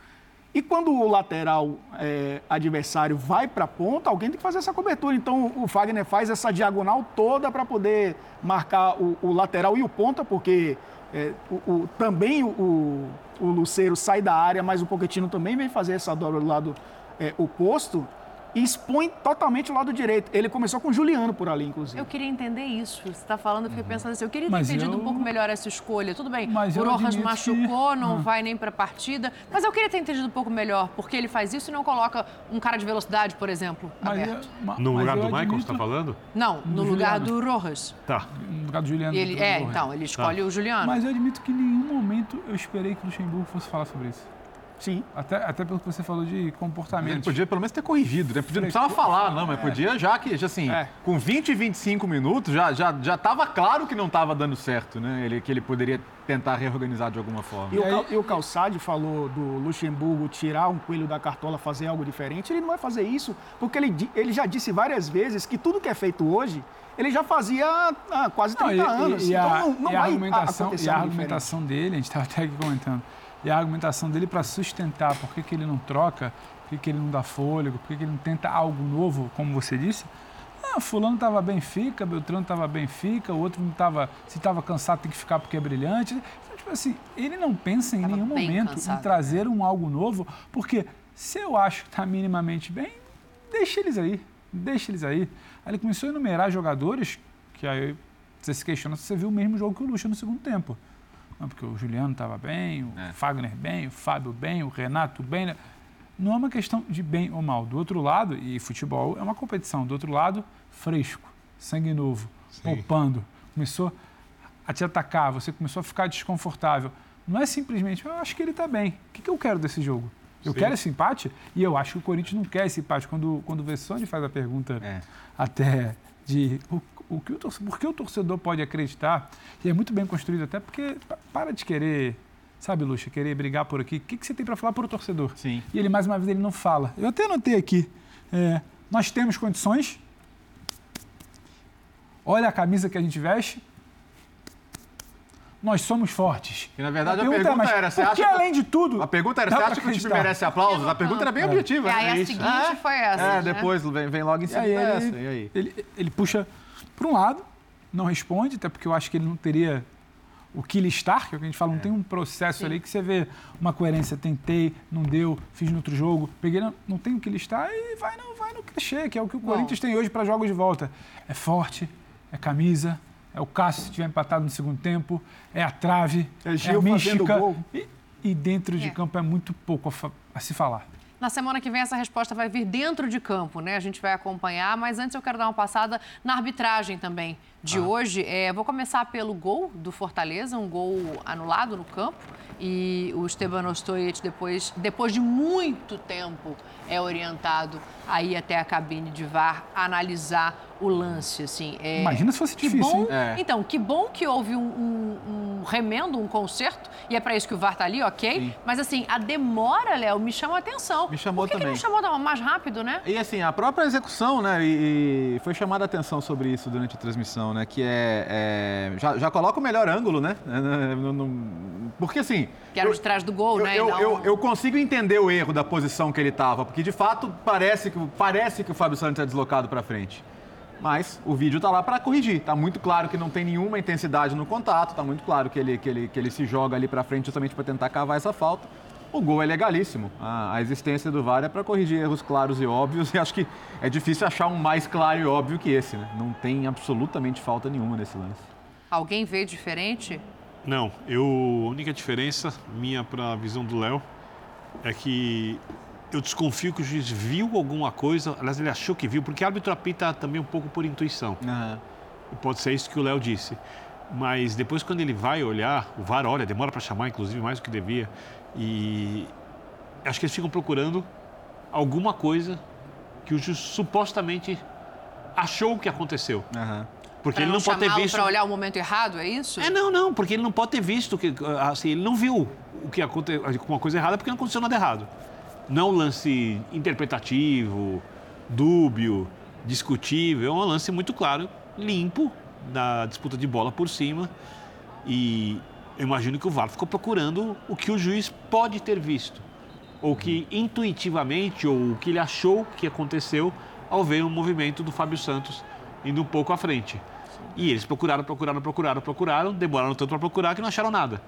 E quando o lateral é, adversário vai para a ponta, alguém tem que fazer essa cobertura. Então o Fagner faz essa diagonal toda para poder marcar o, o lateral e o ponta, porque é, o, o- também o, o Luceiro sai da área, mas o Pochettino também vem fazer essa dobra do lado é, oposto e expõe totalmente o lado direito. Ele começou com o Juliano por ali, inclusive.
Eu queria entender isso. Você está falando, eu fiquei pensando assim. Eu queria ter
Mas
entendido
eu-
um pouco melhor essa escolha. Tudo bem,
Mas
o
eu
Rojas
admito
machucou,
que- [laughs]
não
Ah.
vai nem para a partida. Mas eu queria ter entendido um pouco melhor porque ele faz isso e não coloca um cara de velocidade, por exemplo, aberto.
No lugar do
eu
Michael, você
admito-
está falando?
Não, no
Do
lugar do Rojas.
Tá.
No lugar do Juliano.
Ele-
do
é, então, ele escolhe o Juliano.
Mas eu admito que em nenhum momento eu esperei que o Luxemburgo fosse falar sobre isso.
Sim.
Até, até pelo que você falou de comportamento.
Ele podia pelo menos ter corrigido, né? Podia, não precisava falar, não, mas podia já que, já, assim,
É.
com 20 e 25 minutos, já, já, já tava claro que não estava dando certo, né? Ele, que ele poderia tentar reorganizar de alguma forma.
E o, e o Calçade falou do Luxemburgo tirar um coelho da cartola, fazer algo diferente. Ele não vai fazer isso, porque ele, ele já disse várias vezes que tudo que é feito hoje, ele já fazia há quase 30
Não, e-
anos.
E, e
então
a,
não, não
e a
vai
argumentação,
acontecer
e a
algo diferente.
argumentação dele, a gente estava até aqui comentando, e a argumentação dele para sustentar por que, que ele não troca, por que, que ele não dá fôlego, por que, que ele não tenta algo novo, como você disse. Ah, fulano estava bem, fica, Beltrano estava bem, fica, o outro não estava, se estava cansado tem que ficar porque é brilhante. Então, tipo assim, ele não pensa em nenhum
bem
momento
cansado,
em trazer um algo novo, porque se eu acho que está minimamente bem, deixa eles aí, deixa eles aí. Aí ele começou a enumerar jogadores que aí você se questiona se você viu o mesmo jogo que o Lucha no segundo tempo. Não, porque o Juliano estava bem, o Fagner bem, o Fábio bem, o Renato bem. né? Não é uma questão de bem ou mal. Do outro lado, e futebol é uma competição, do outro lado, fresco, sangue novo, poupando. Começou a te atacar, você começou a ficar desconfortável. Não é simplesmente, eu acho que ele está bem. O que, que eu quero desse jogo? Eu
Sim.
quero esse empate e eu acho que o Corinthians não quer esse empate. Quando, quando o Vessone faz a pergunta até de o, o que o torcedor, por que o torcedor pode acreditar, e é muito bem construído até porque pa- para de querer, sabe, Luxa, querer brigar por aqui. O que, que você tem para falar para o torcedor?
Sim.
E ele, mais uma vez, ele não fala. Eu até anotei aqui. é, nós temos condições. Olha a camisa que a gente veste. Nós somos fortes.
E na verdade a
pergunta
pergunta,
é, mas
era, você
por
acha
que, além de tudo...
A pergunta era, você acha que o time merece aplausos? A pergunta era bem
É.
objetiva.
E aí
né?
a
Isso.
seguinte
É.
foi essa,
É,
né?
depois vem, vem logo em
E aí
seguida essa.
ele,
E aí?
Ele, ele puxa para um lado, não responde, até porque eu acho que ele não teria o que listar, que é o que a gente fala, não tem um processo ali que você vê uma coerência, tentei, não deu, fiz no outro jogo, peguei, não, não tem o que listar e vai no, vai no clichê, que é o que o
Bom.
Corinthians tem hoje para jogos de volta. É forte, é camisa, é o Cássio se tiver empatado no segundo tempo, é a trave,
É
é,
Gil
a mística.
fazendo gol.
E, e dentro de
É.
campo é muito pouco a, a se falar.
Na semana que vem essa resposta vai vir dentro de campo, né? A gente vai acompanhar, mas antes eu quero dar uma passada na arbitragem também de hoje. É, vou começar pelo gol do Fortaleza, um gol anulado no campo. E o Esteban Ostoic, depois, depois de muito tempo, é orientado a ir até a cabine de VAR analisar o lance. Assim, é,
Imagina se fosse difícil,
Bom?
É.
Então, que bom que houve um, um- um remendo, um conserto, e é para isso que o VAR tá ali, ok? Mas assim, a demora, Léo, me chama a atenção.
Me chamou
Por que
também.
Que não chamou mais rápido, né?
E assim, a própria execução, né? E, e foi chamada a atenção sobre isso durante a transmissão, né? Que é. é- já, já coloca o melhor ângulo, né? É, no- no- porque assim.
Que era de trás do gol,
Eu,
né?
eu,
não-
eu- eu consigo entender o erro da posição que ele estava, porque de fato parece que, parece que o Fábio Santos é deslocado para frente. Mas o vídeo está lá para corrigir. Tá muito claro que não tem nenhuma intensidade no contato, tá muito claro que ele, que ele, que ele se joga ali para frente justamente para tentar cavar essa falta. O gol é legalíssimo. A, a existência do VAR é para corrigir erros claros e óbvios, [laughs] e acho que é difícil achar um mais claro e óbvio que esse, né? Não tem absolutamente falta nenhuma nesse lance.
Alguém vê diferente?
Não, eu, a única diferença minha para a visão do Léo é que eu desconfio que o juiz viu alguma coisa, aliás, ele achou que viu, porque o árbitro apita também um pouco por intuição. E pode ser isso que o Léo disse. Mas depois, quando ele vai olhar, o VAR olha, demora para chamar, inclusive, mais do que devia. E acho que eles ficam procurando alguma coisa que o juiz supostamente achou que aconteceu. Porque
Pra
ele não pode ter visto.
Pra olhar o momento errado, é isso?
É, não, não, porque ele não pode ter visto que, assim, ele não viu o que aconteceu, uma coisa errada porque não aconteceu nada errado. Não é um lance interpretativo, dúbio, discutível, é um lance muito claro, limpo, da disputa de bola por cima. E eu imagino que o VAR ficou procurando o que o juiz pode ter visto, ou que intuitivamente, ou o que ele achou que aconteceu ao ver o movimento do Fábio Santos indo um pouco à frente. E eles procuraram, procuraram, procuraram, procuraram, demoraram tanto para procurar que não acharam nada,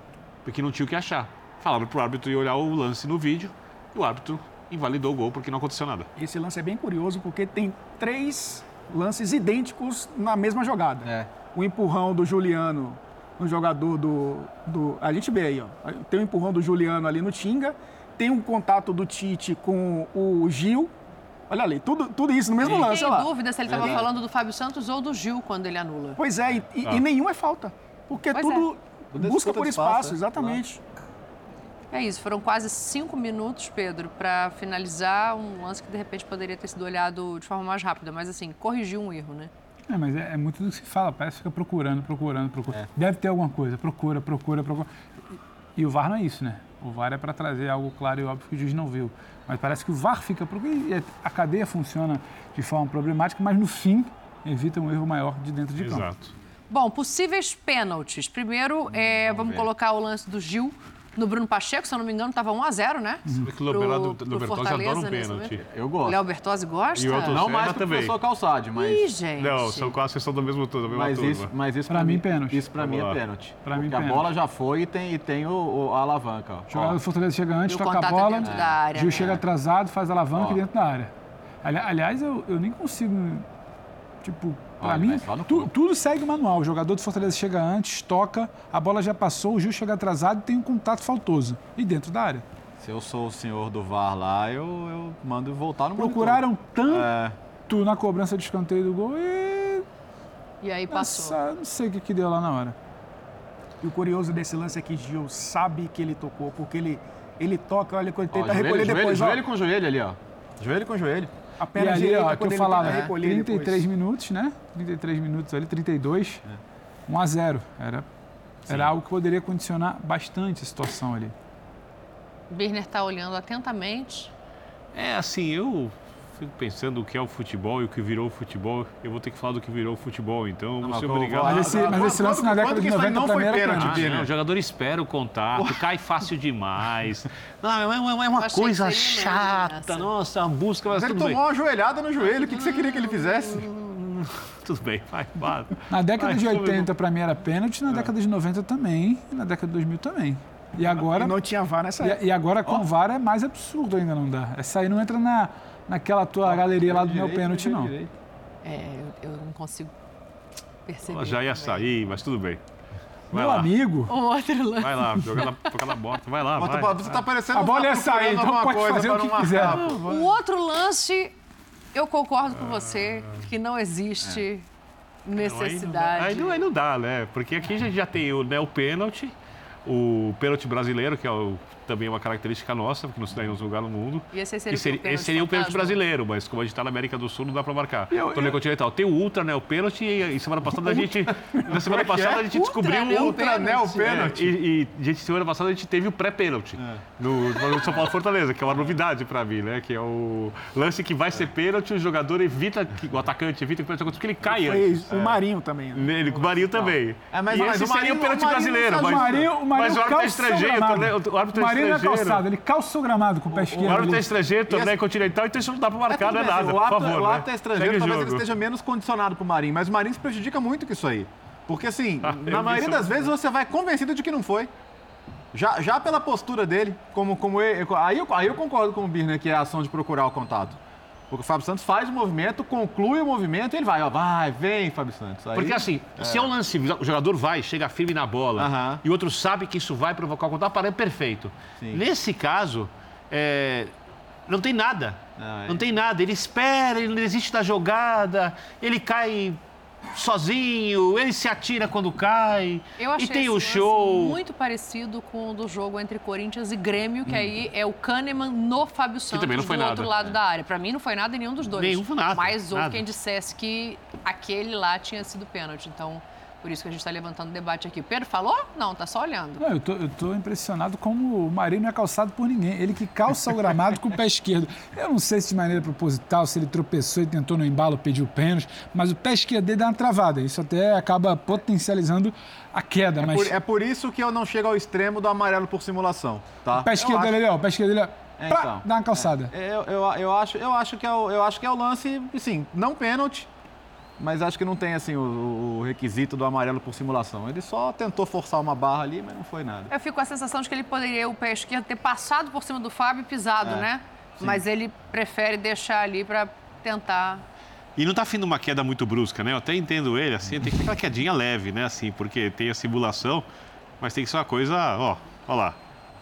porque não tinha o que achar. Falaram para o árbitro ir olhar o lance no vídeo e o árbitro invalidou o gol porque não aconteceu nada.
Esse lance é bem curioso porque tem três lances idênticos na mesma jogada. O empurrão do Juliano no jogador do, do. A gente vê aí, ó. Tem o empurrão do Juliano ali no Tinga, tem um contato do Tite com o Gil. Olha ali, tudo, tudo isso no mesmo
Fiquei
lance, olha lá.
dúvida se ele estava
É.
falando do Fábio Santos ou do Gil quando ele anula.
Pois é, e, e-
Ah.
e nenhum é falta. Porque
Pois
tudo
Tudo é
busca por espaço,
espaço, é.
exatamente.
É isso, foram quase cinco minutos, Pedro, para finalizar um lance que de repente poderia ter sido olhado de forma mais rápida, mas assim, corrigiu um erro, né?
É, mas é, é muito do que se fala, parece que fica procurando, procurando, procurando. Deve ter alguma coisa, procura, procura, procura. E, e o VAR não é isso, né? O VAR é para trazer algo claro e óbvio que o juiz não viu. Mas parece que o VAR fica procurando. A cadeia funciona de forma problemática, mas no fim evita um erro maior de dentro de campo.
Exato.
Bom, possíveis pênaltis. Primeiro, é, vamos
ver.
colocar o lance do Gil no Bruno Pacheco, se eu não me engano, estava 1 a 0 né?
Você vê que o Loberto- o Lobertosi adora um pênalti.
Eu
O
gosto.
Léo Bertozzi gosta?
E o
Não mais que o
também.
professor Calçade, mas...
Ih, gente.
Não, são quase são do mesmo turno, da mesma
Mas
turma.
isso, mas isso
Pra
pra
mim,
mim,
pênalti.
Isso pra
Vamos
mim
lá.
é pênalti.
Pra mim,
Porque a
pênalti.
bola já foi e tem, e tem o, o- a alavanca. Ó.
Jogador do Fortaleza chega antes,
o
toca a
contato
bola,
da área,
Gil
né?
chega atrasado, faz a alavanca
Ó.
dentro da área. Ali- Aliás, eu, eu nem consigo, tipo, pra
Olha,
mim, tu- tudo segue o manual. O jogador do Fortaleza chega antes, toca, a bola já passou, o Gil chega atrasado e tem um contato faltoso. E dentro da área.
Se eu sou o senhor do VAR lá, eu, eu mando voltar no
Procuraram tanto
É.
na cobrança de escanteio do gol e...
E aí passou.
Nossa, não sei o que, que deu lá na hora.
E o curioso desse lance é que Gil sabe que ele tocou, porque ele, ele toca, olha, quando ele
Ó,
tenta
joelho,
recolher
joelho,
depois, ó,
joelho com joelho ali, ó. Joelho com joelho.
A
E
perna
ali,
direita,
ó, que eu falava,
tenta
né?
recolher
33
depois.
minutos, né? 33 minutos ali, 32. 1 a 0 Era, era algo que poderia condicionar bastante a situação ali.
Birner está olhando atentamente.
É assim, eu fico pensando o que é o futebol e o que virou o futebol. Eu vou ter que falar do que virou o futebol, então eu vou ser obrigado.
Mas esse, mas esse lance na década de
isso aí
90
não foi pênalti. Birner?
Não, o jogador espera o contato, cai fácil demais. [laughs] Não, é, uma- é uma coisa chata. Nossa, a busca, mas
Mas ele
tudo bem.
tomou uma joelhada no joelho. O que, que você queria que ele fizesse? [laughs]
Tudo bem, vai, vai.
Na década
Vai,
de
tudo
80 pra mim era pênalti, na década de 90 também, e na década de 2000 também. E agora,
E não tinha VAR nessa época.
e, e agora com o VAR é mais absurdo ainda não dá. Essa aí não entra na, naquela tua galeria lá do meu pênalti, não.
É, eu, eu não consigo perceber.
Ela já ia
também.
sair, mas tudo bem. Vai
Meu
lá.
amigo,
O outro lance.
Vai lá, joga na, toca na bota, vai lá,
Bota-
vai.
Você tá parecendo
A bola ia sair, então
alguma
pode
coisa
fazer o
pra
que
não
quiser.
pô.
O outro lance, eu concordo com você que não existe necessidade.
Aí não, aí não dá, né? Porque aqui a gente já tem o, né, o pênalti, o pênalti brasileiro, que é o- também uma característica nossa, porque não se dá em outro lugar no mundo.
E esse seria
seria,
pênalti
esse seria o pênalti brasileiro, mas como a gente está na América do Sul, não dá para marcar.
eu-
Torneio continental. Tem o Ultra, né? O pênalti, e, e semana passada a gente. Na semana passada a gente descobriu
Ultra, né,
o Ultra, né? O
pênalti.
pênalti. E, e, gente, semana passada a gente teve o pré-pênalti no, no São Paulo Fortaleza, que é uma novidade para mim, né? Que é o lance que vai ser pênalti, o jogador evita, que, o atacante evita que o pênalti aconteça, porque ele cai antes.
O Marinho também. né?
Ele, o Marinho também.
É, mas-
e
mas
esse
o
seria
Marinho-
o pênalti brasileiro. Mas,
o
árbitro é estrangeiro, o
gramado.
torneio- o árbitro é
É
estrangeiro.
calçado, ele calça o gramado com o pé esquerdo.
O árbitro é estrangeiro, torneio continental, então isso não dá pra marcar,
tudo
não é nada,
o árbitro-. O
né?
é estrangeiro,
o
talvez ele esteja menos condicionado pro Marinho, mas o Marinho se prejudica muito com isso aí. Porque assim,
Ah,
na maioria das vezes você vai convencido de que não foi. Já, já pela postura dele, como, como ele, aí, eu, aí eu concordo com o Birner que é a ação de procurar o contato. Porque o Fábio Santos faz o movimento, conclui o movimento e ele vai, ó, vai, vem, Fábio Santos. Aí-
Porque assim, se é um lance, o jogador vai, chega firme na bola,
Aham.
e o outro sabe que isso vai provocar o contato, para é perfeito.
Sim.
Nesse caso, é, não tem nada.
Ah, é.
Não tem nada. Ele espera, ele não desiste da jogada, ele cai sozinho, ele se atira quando cai.
Eu achei
e tem o show.
muito parecido com o do jogo entre Corinthians e Grêmio, que aí é o Kahneman no Fábio Santos
também não foi
do
nada.
outro lado da área. Pra mim não foi nada nenhum dos dois.
Nenhum foi nada,
Mas houve
nada.
quem dissesse que aquele lá tinha sido pênalti. Então, por isso que a gente está levantando o debate aqui. Pedro falou? Não, tá só olhando.
Não, eu tô, eu tô impressionado como o Marinho não é calçado por ninguém. Ele que calça o gramado com o pé esquerdo. Eu não sei se de maneira proposital, se ele tropeçou e tentou no embalo, pediu pênalti, mas o pé esquerdo dele dá uma travada. Isso até acaba potencializando a queda.
É
mas
por, é por isso que eu não chego ao extremo do amarelo por simulação, tá?
o pé esquerdo
Eu acho-
dele, ó, o pé esquerdo dele, ó,
É, então.
dá uma calçada.
É, Eu, eu, eu, acho, eu, acho que é o, eu acho que é o lance, sim, não pênalti, mas acho que não tem assim o, o requisito do amarelo por simulação. Ele só tentou forçar uma barra ali, mas não foi nada.
Eu fico com a sensação de que ele poderia, o pé esquerdo, ter passado por cima do Fábio e pisado,
É,
né?
sim.
Mas ele prefere deixar ali pra tentar.
E não tá afim de uma queda muito brusca, né? Eu até entendo ele, assim, tem que ter aquela quedinha leve, né? Assim, porque tem a simulação, mas tem que ser uma coisa, ó, ó lá,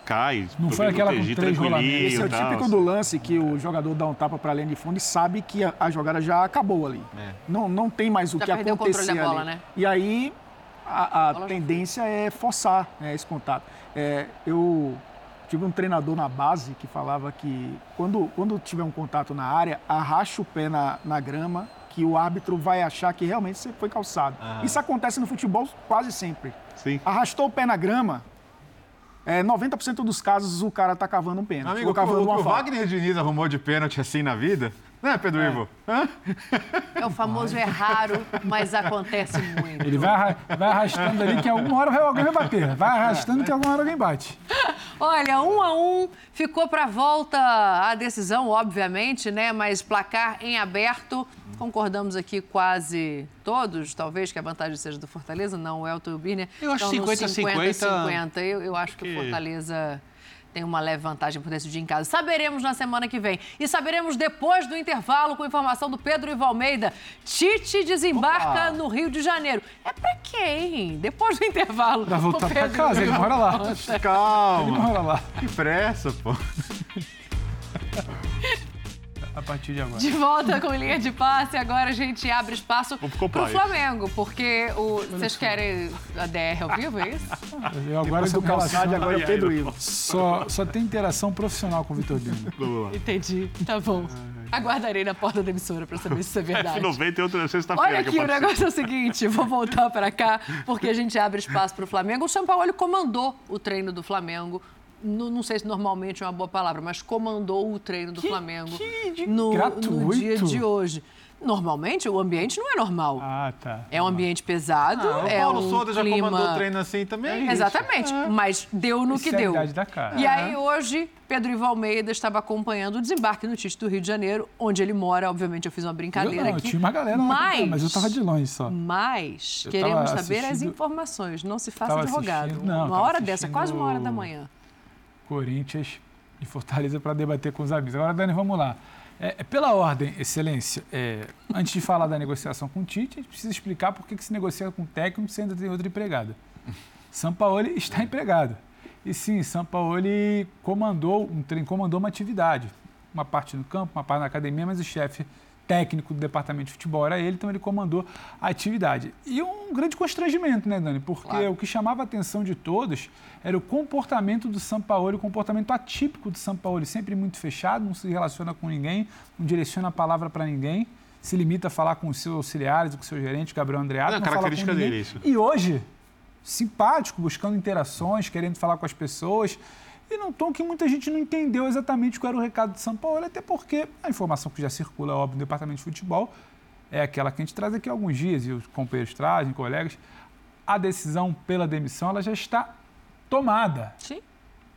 cai,
Não foi aquela com três rolamentos.
Esse é o
tal,
típico
assim.
do lance que o jogador dá um tapa para a linha de fundo e sabe que a, a jogada já acabou ali. Não, não tem mais o
Já
que
o
acontecer
da bola,
ali.
né?
E aí a, a tendência é forçar né, esse contato. É, eu tive um treinador na base que falava que quando, quando tiver um contato na área, arracha o pé na, na grama, que o árbitro vai achar que realmente você foi calçado.
Ah.
Isso acontece no futebol quase sempre.
Sim.
Arrastou o pé na grama, é, 90% dos casos o cara tá cavando um pênalti.
Amigo,
cavando
o,
uma
o
falta.
Wagner Diniz arrumou de pênalti assim na vida? Né, Pedro Ivo? Hã?
É o famoso é raro, mas acontece muito.
Ele vai, vai arrastando ali que alguma hora alguém vai bater. Vai arrastando que alguma hora alguém bate. [laughs]
Olha, um a um, ficou para volta a decisão, obviamente, né? Mas placar em aberto. Concordamos aqui quase todos, talvez, que a vantagem seja do Fortaleza, não o Elton e o Birner.
Eu acho
Estão no
50-50.
50-50. Eu, eu acho que o Fortaleza tem uma leve vantagem por decidir em casa. Saberemos na semana que vem. E saberemos depois do intervalo com informação do Pedro Ivo Almeida. Tite desembarca
Opa.
no Rio de Janeiro. É pra quem? Depois do intervalo.
Pra voltar pra casa, ele mora lá.
Calma.
Ele mora lá.
Que pressa, pô.
A partir de agora.
De volta com linha de passe, agora a gente abre espaço pro
compliance.
Flamengo, porque o... vocês querem a DR ao vivo, é isso?
Eu agora
Depois do
relaciono-
agora é o Pedro Ivo.
Só, só tem interação profissional com o Vitor Bino. [laughs]
Entendi, tá bom. Aguardarei na porta da emissora pra saber se isso é [laughs] verdade.
F90 e outra sexta-feira.
Olha
que
aqui,
eu
o negócio é o seguinte, vou voltar para cá, porque a gente abre espaço para o Flamengo. O São Paulo comandou o treino do Flamengo. No- não sei se normalmente é uma boa palavra, mas comandou o treino do Flamengo no, no
gratuito.
dia de hoje. Normalmente, o ambiente não é normal.
Ah, tá.
É um ambiente pesado,
Ah, o
é
Paulo
um
Souza já
clima...
comandou treino assim também.
É Exatamente, mas deu no que
é
deu.
da cara.
E aí hoje, Pedro Ivo Almeida estava acompanhando o desembarque no Tite do Rio de Janeiro, onde ele mora. Obviamente eu fiz uma
Eu
brincadeira
não,
aqui.
tinha uma galera
mas,
mas eu tava de longe só.
Mas
Eu
queremos saber as informações. Não se faça advogado.
não,
uma hora dessa,
assistindo
quase uma hora da manhã.
Corinthians e Fortaleza para debater com os amigos. Agora, Dani, vamos lá. É, é pela ordem, Excelência, é, antes de falar da negociação com o Tite, a gente precisa explicar por que, que se negocia com o técnico se ainda tem outra empregada. Sampaoli está empregado. E sim, Sampaoli comandou um treino, comandou uma atividade. Uma parte no campo, uma parte na academia, mas o chefe técnico do departamento de futebol era ele, então ele comandou a atividade. E um grande constrangimento, né, Dani? Porque o que chamava a atenção de todos era o comportamento do Sampaoli, o comportamento atípico do Sampaoli, sempre muito fechado, não se relaciona com ninguém, não direciona a palavra para ninguém, se limita a falar com os seus auxiliares, com o seu gerente, Gabriel Andreato,
é
com
característica dele, isso.
E hoje, simpático, buscando interações, querendo falar com as pessoas, e num tom que muita gente não entendeu exatamente qual era o recado de São Paulo, até porque a informação que já circula, óbvio, no departamento de futebol é aquela que a gente traz aqui há alguns dias, e os companheiros trazem, colegas, a decisão pela demissão ela já está tomada.
Sim.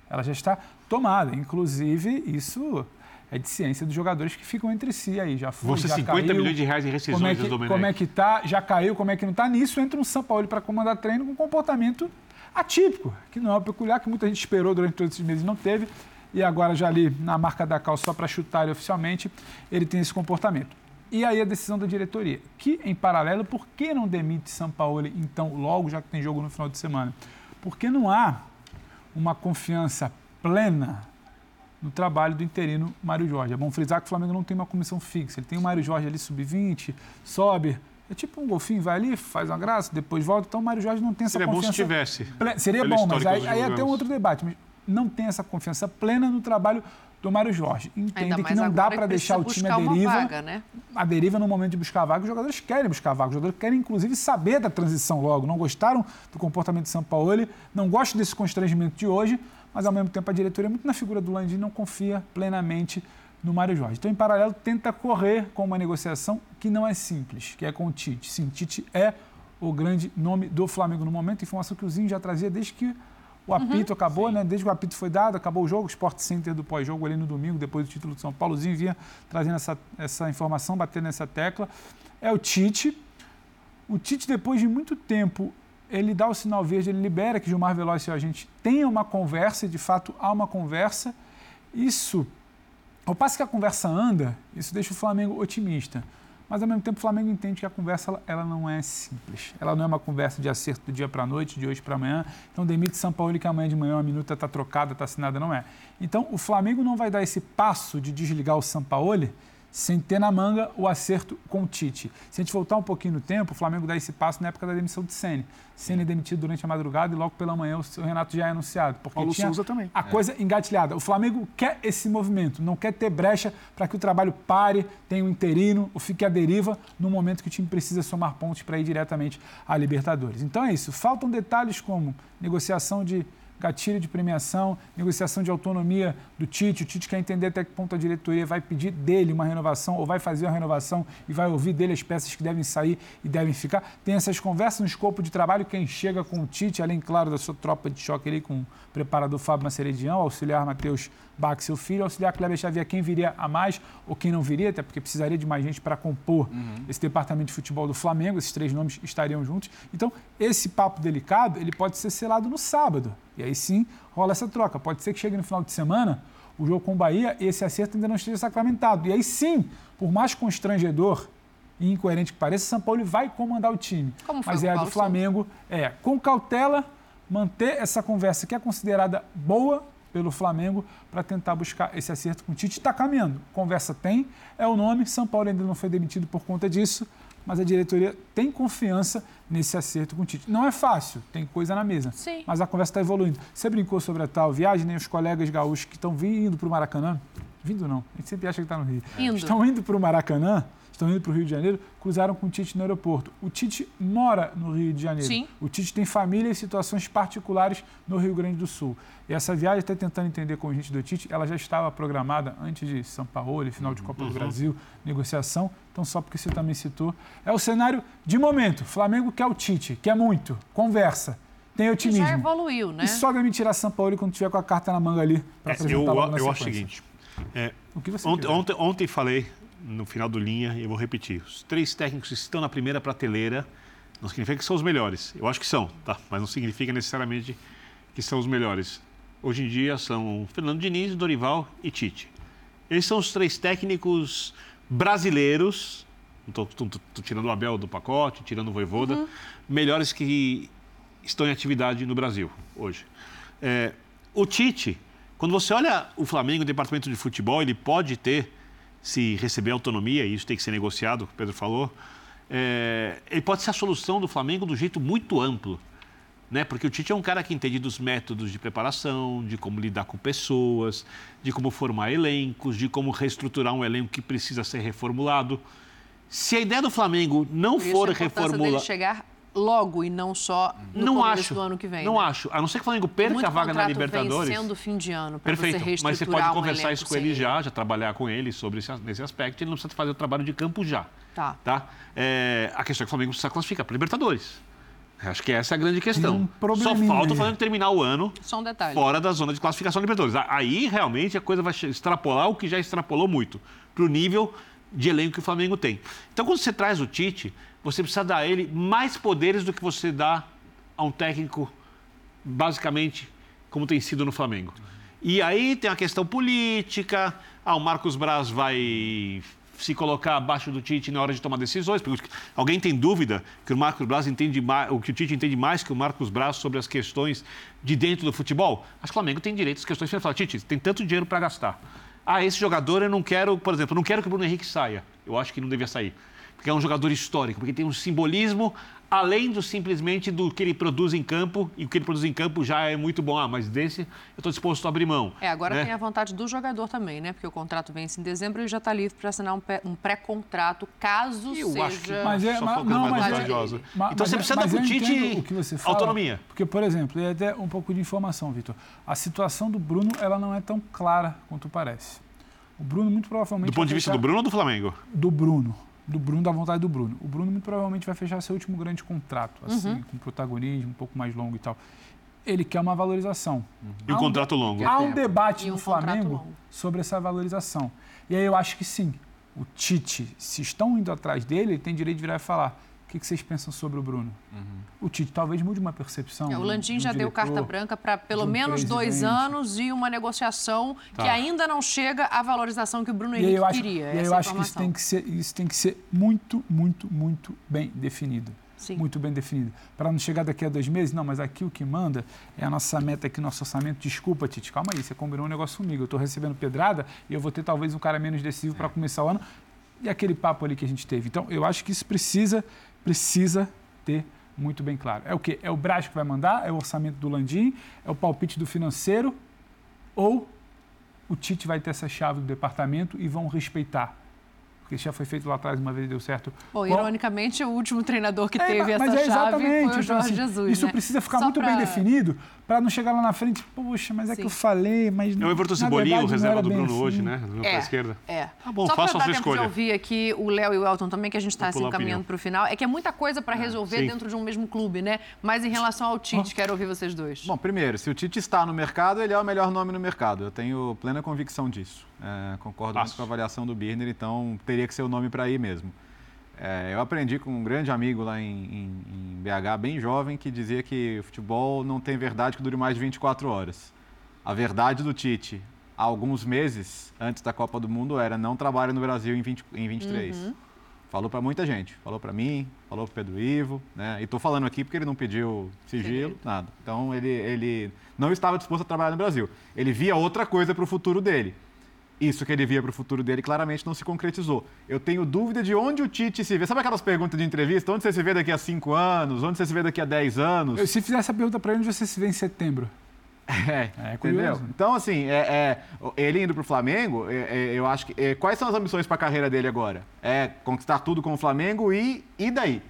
Ela já está tomada. Inclusive, isso é de ciência dos jogadores que ficam entre si aí. Já foi,
ser
já
50
caiu.
milhões de reais em rescisões
como é que,
Domenech.
como é que tá, já caiu, como é que não tá. Nisso entra um São Paulo para comandar treino com comportamento atípico, que não é o peculiar, que muita gente esperou durante todos esses meses e não teve. E agora, já ali na marca da cal, só para chutar ele oficialmente, ele tem esse comportamento. E aí a decisão da diretoria, que em paralelo, por que não demite São Paulo, então, logo, já que tem jogo no final de semana? Porque não há uma confiança plena no trabalho do interino Mário Jorge. É bom frisar que o Flamengo não tem uma comissão fixa. Ele tem o Mário Jorge ali sub-20, sobe. É tipo um golfinho, vai ali, faz uma graça, depois volta. Então o Mário Jorge não tem essa
Seria bom se
confiança.
tivesse,
Seria bom, mas aí, aí é até um outro debate. Mas não tem essa confiança plena no trabalho do Mário Jorge. Entende que não dá para deixar o time à deriva.
vaga, né?
A deriva no momento de buscar vaga, os jogadores querem buscar vaga. Os jogadores querem, inclusive, saber da transição logo. Não gostaram do comportamento de São Paulo, não gostam desse constrangimento de hoje, mas ao mesmo tempo a diretoria, muito na figura do Landim, não confia plenamente no Mário Jorge. Então, em paralelo, tenta correr com uma negociação que não é simples, que é com o Tite. Sim, Tite é o grande nome do Flamengo no momento, informação que o Zinho já trazia desde que o apito acabou, né? Desde que o apito foi dado, acabou o jogo, o Sport Center do pós-jogo ali no domingo, depois do título de São Paulo, o Zinho vinha trazendo essa, essa informação, batendo nessa tecla. É o Tite. O Tite, depois de muito tempo, ele dá o sinal verde, ele libera que Gilmar Veloz e a gente tenha uma conversa, e de fato há uma conversa. Isso, ao passo que a conversa anda, isso deixa o Flamengo otimista. Mas ao mesmo tempo o Flamengo entende que a conversa ela, não é simples. Ela não é uma conversa de acerto do dia para a noite, de hoje para amanhã. Então demite São Paulo que amanhã de manhã uma minuta está trocada, está assinada, não é. Então o Flamengo não vai dar esse passo de desligar o São Paulo sem ter na manga o acerto com o Tite. Se a gente voltar um pouquinho no tempo, o Flamengo dá esse passo na época da demissão do Ceni. Ceni é demitido durante a madrugada e logo pela manhã o Renato já é anunciado. Porque
Paulo
tinha
Souza também.
A
É.
coisa engatilhada. O Flamengo quer esse movimento, não quer ter brecha para que o trabalho pare, tenha um interino ou fique à deriva no momento que o time precisa somar pontos para ir diretamente à Libertadores. Então é isso. Faltam detalhes como negociação de gatilho de premiação, negociação de autonomia do Tite. O Tite quer entender até que ponto a diretoria vai pedir dele uma renovação ou vai fazer uma renovação e vai ouvir dele as peças que devem sair e devem ficar. Tem essas conversas no escopo de trabalho. Quem chega com o Tite, além, claro, da sua tropa de choque ali com o preparador Fábio Maceredião, auxiliar Matheus Seu filho, auxiliar Kleber Xavier, quem viria a mais ou quem não viria, até porque precisaria de mais gente para compor esse departamento de futebol do Flamengo, esses três nomes estariam juntos. Então, esse papo delicado, ele pode ser selado no sábado. E aí sim rola essa troca. Pode ser que chegue no final de semana o jogo com o Bahia e esse acerto ainda não esteja sacramentado. E aí sim, por mais constrangedor e incoerente que pareça, São Paulo vai comandar o time.
Como foi
Mas é a do Flamengo, é com cautela, manter essa conversa que é considerada boa pelo Flamengo para tentar buscar esse acerto com o Tite. Está caminhando. Conversa tem, é o nome. São Paulo ainda não foi demitido por conta disso, mas a diretoria tem confiança nesse acerto com o Tite. Não é fácil, tem coisa na mesa.
Sim.
Mas a conversa está evoluindo. Você brincou sobre a tal viagem, nem os colegas gaúchos que estão vindo para o Maracanã? Vindo não, a gente sempre acha que está no Rio.
Indo.
Estão indo para o Maracanã, estão indo para o Rio de Janeiro, cruzaram com o Tite no aeroporto. O Tite mora no Rio de Janeiro.
Sim.
O Tite tem família e situações particulares no Rio Grande do Sul. E essa viagem, até tentando entender com o gente do Tite, ela já estava programada antes de São Paulo, final de Copa do
Uhum.
Brasil, negociação. Então, só porque você também citou, é o cenário de momento. Flamengo quer o Tite, quer muito, conversa, tem otimismo.
já evoluiu, né?
E só vai me tirar São Paulo quando tiver com a carta na manga ali para
É,
apresentar
eu,
logo na
eu acho o seguinte. É,
O que você
ontem, ontem, ontem falei no final do linha e eu vou repetir. Os três técnicos que estão na primeira prateleira não significa que são os melhores. Eu acho que são, tá? Mas não significa necessariamente que são os melhores. Hoje em dia são Fernando Diniz, Dorival e Tite. Eles são os três técnicos brasileiros. Não estou tirando o Abel do pacote, tirando o Voivoda, melhores que estão em atividade no Brasil hoje. É, o Tite, quando você olha o Flamengo, o departamento de futebol, ele pode ter, se receber autonomia, e isso tem que ser negociado, o Pedro falou, é, ele pode ser a solução do Flamengo do jeito muito amplo. Né? Porque o Tite é um cara que entende dos métodos de preparação, de como lidar com pessoas, de como formar elencos, de como reestruturar um elenco que precisa ser reformulado. Se a ideia do Flamengo não
Por
for
a importância dele
reformular.
chegar logo e não só no
Não
começo
acho.
do ano que vem.
Não
né?
acho. A não ser que o Flamengo perca
Muito
a vaga na Libertadores.
vencendo fim de ano para você
Perfeito,
reestruturar
mas você pode
um
conversar isso com
sem
ele já, já trabalhar com ele sobre esse, nesse aspecto. Ele não precisa fazer o trabalho de campo já.
Tá.
tá? É, a questão é que o Flamengo precisa classificar para Libertadores. Acho que essa é a grande questão.
um
Só falta o Flamengo terminar o ano
Só um detalhe.
fora da zona de classificação da Libertadores. Aí realmente a coisa vai extrapolar o que já extrapolou muito para o nível de elenco que o Flamengo tem. Então, quando você traz o Tite, você precisa dar a ele mais poderes do que você dá a um técnico, basicamente, como tem sido no Flamengo. E aí tem a questão política. Ah, o Marcos Braz vai se colocar abaixo do Tite na hora de tomar decisões. Porque alguém tem dúvida que o Marcos Braz entende mais, que o Tite entende mais que o Marcos Braz sobre as questões de dentro do futebol? Acho que o Flamengo tem direito às questões. Fala, Tite, tem tanto dinheiro para gastar. Ah, esse jogador eu não quero, por exemplo, não quero que o Bruno Henrique saia. Eu acho que não devia sair. Porque é um jogador histórico, porque tem um simbolismo além do simplesmente do que ele produz em campo, e o que ele produz em campo já é muito bom. Ah, mas desse eu estou disposto a abrir mão.
É, agora
né?
tem a vontade do jogador também, né? Porque o contrato vence em dezembro e ele já está livre para assinar um pré-contrato, caso
Eu
seja.
acho que
Mas é,
Só
mas, não,
mais
mas é-
vantajoso.
ma-
Então
mas
você
é-
precisa
mas
dar pro
eu
Tite
entendo o que você fala,
autonomia.
Porque, por exemplo, e até um pouco de informação, Vitor. A situação do Bruno, ela não é tão clara quanto parece. O Bruno muito provavelmente
Do ponto de vista do Bruno ou do Flamengo?
do Bruno. Do Bruno, da vontade do Bruno. O Bruno muito provavelmente vai fechar seu último grande contrato, assim,
Uhum.
com protagonismo um pouco mais longo e tal. Ele quer uma valorização.
E o
Há um-
contrato longo?
Há um debate
E um
no Flamengo
longo.
sobre essa valorização. E aí eu acho que sim. O Tite, se estão indo atrás dele, ele tem direito de virar e falar: o que que vocês pensam sobre o Bruno? O Tite talvez mude uma percepção.
É, o Landim já deu
diretor,
carta branca para pelo
um
menos dois
presidente.
anos e uma negociação que
Tá.
ainda não chega à valorização que o Bruno
E
Henrique
eu acho,
queria.
e eu
é a
acho que isso
informação.
tem que, ser, isso tem que ser muito, muito, muito bem definido.
Sim.
Muito bem definido. Para não chegar daqui a dois meses, não, mas aqui o que manda é a nossa meta aqui, nosso orçamento. Desculpa, Tite, calma aí, você combinou um negócio comigo. Eu estou recebendo pedrada e eu vou ter talvez um cara menos decisivo para começar o ano. e aquele papo ali que a gente teve. Então, eu acho que isso precisa, precisa ter muito bem claro. É o quê? É o Braz que vai mandar? É o orçamento do Landim? É o palpite do financeiro? Ou o Tite vai ter essa chave do departamento e vão respeitar? Porque já foi feito lá atrás uma vez e deu certo.
Bom, ironicamente, o último treinador que
É,
teve
mas
essa
é
chave foi
exatamente,
o
então,
Jorge
assim,
Jesus.
Isso
né?
precisa ficar
Só
muito
pra-
bem definido para não chegar lá na frente, poxa, mas é que
Sim.
eu falei, mas
É o Everton Cebolinha, o
não
reserva do Bruno
assim.
hoje, né? Pela
É,
esquerda.
É.
Tá bom,
Só
faça a sua escolha.
ouvir aqui o Léo e o Elton também, que a gente está assim, caminhando para o final. É que é muita coisa para resolver
sim.
dentro de um mesmo clube, né? Mas em relação ao Tite, quero ouvir vocês dois.
Bom, primeiro, se o Tite está no mercado, ele é o melhor nome no mercado. Eu tenho plena convicção disso. É, concordo muito com a avaliação do Birner, então teria que ser o nome para ir mesmo. É, eu aprendi com um grande amigo lá em, em- em BH, bem jovem, que dizia que o futebol não tem verdade que dure mais de 24 horas. A verdade do Tite, há alguns meses antes da Copa do Mundo, era não trabalha no Brasil em, 20, em 23.
Uhum.
Falou para muita gente. Falou para mim, falou para Pedro Ivo, né? E estou falando aqui porque ele não pediu sigilo, nada. Então ele, ele não estava disposto a trabalhar no Brasil. Ele via outra coisa para o futuro dele. Isso que ele via para o futuro dele claramente não se concretizou. Eu tenho dúvida de onde o Tite se vê. Sabe aquelas perguntas de entrevista? Onde você se vê daqui a 5 anos? Onde você se vê daqui a 10 anos?
Eu, se fizer essa pergunta para ele, onde você se vê em setembro? [laughs]
É,
É
entendeu?
curioso.
Então, assim, é, é, ele indo pro Flamengo, é, é, eu acho que. é, quais são as ambições para a carreira dele agora? É conquistar tudo com o Flamengo e, e daí?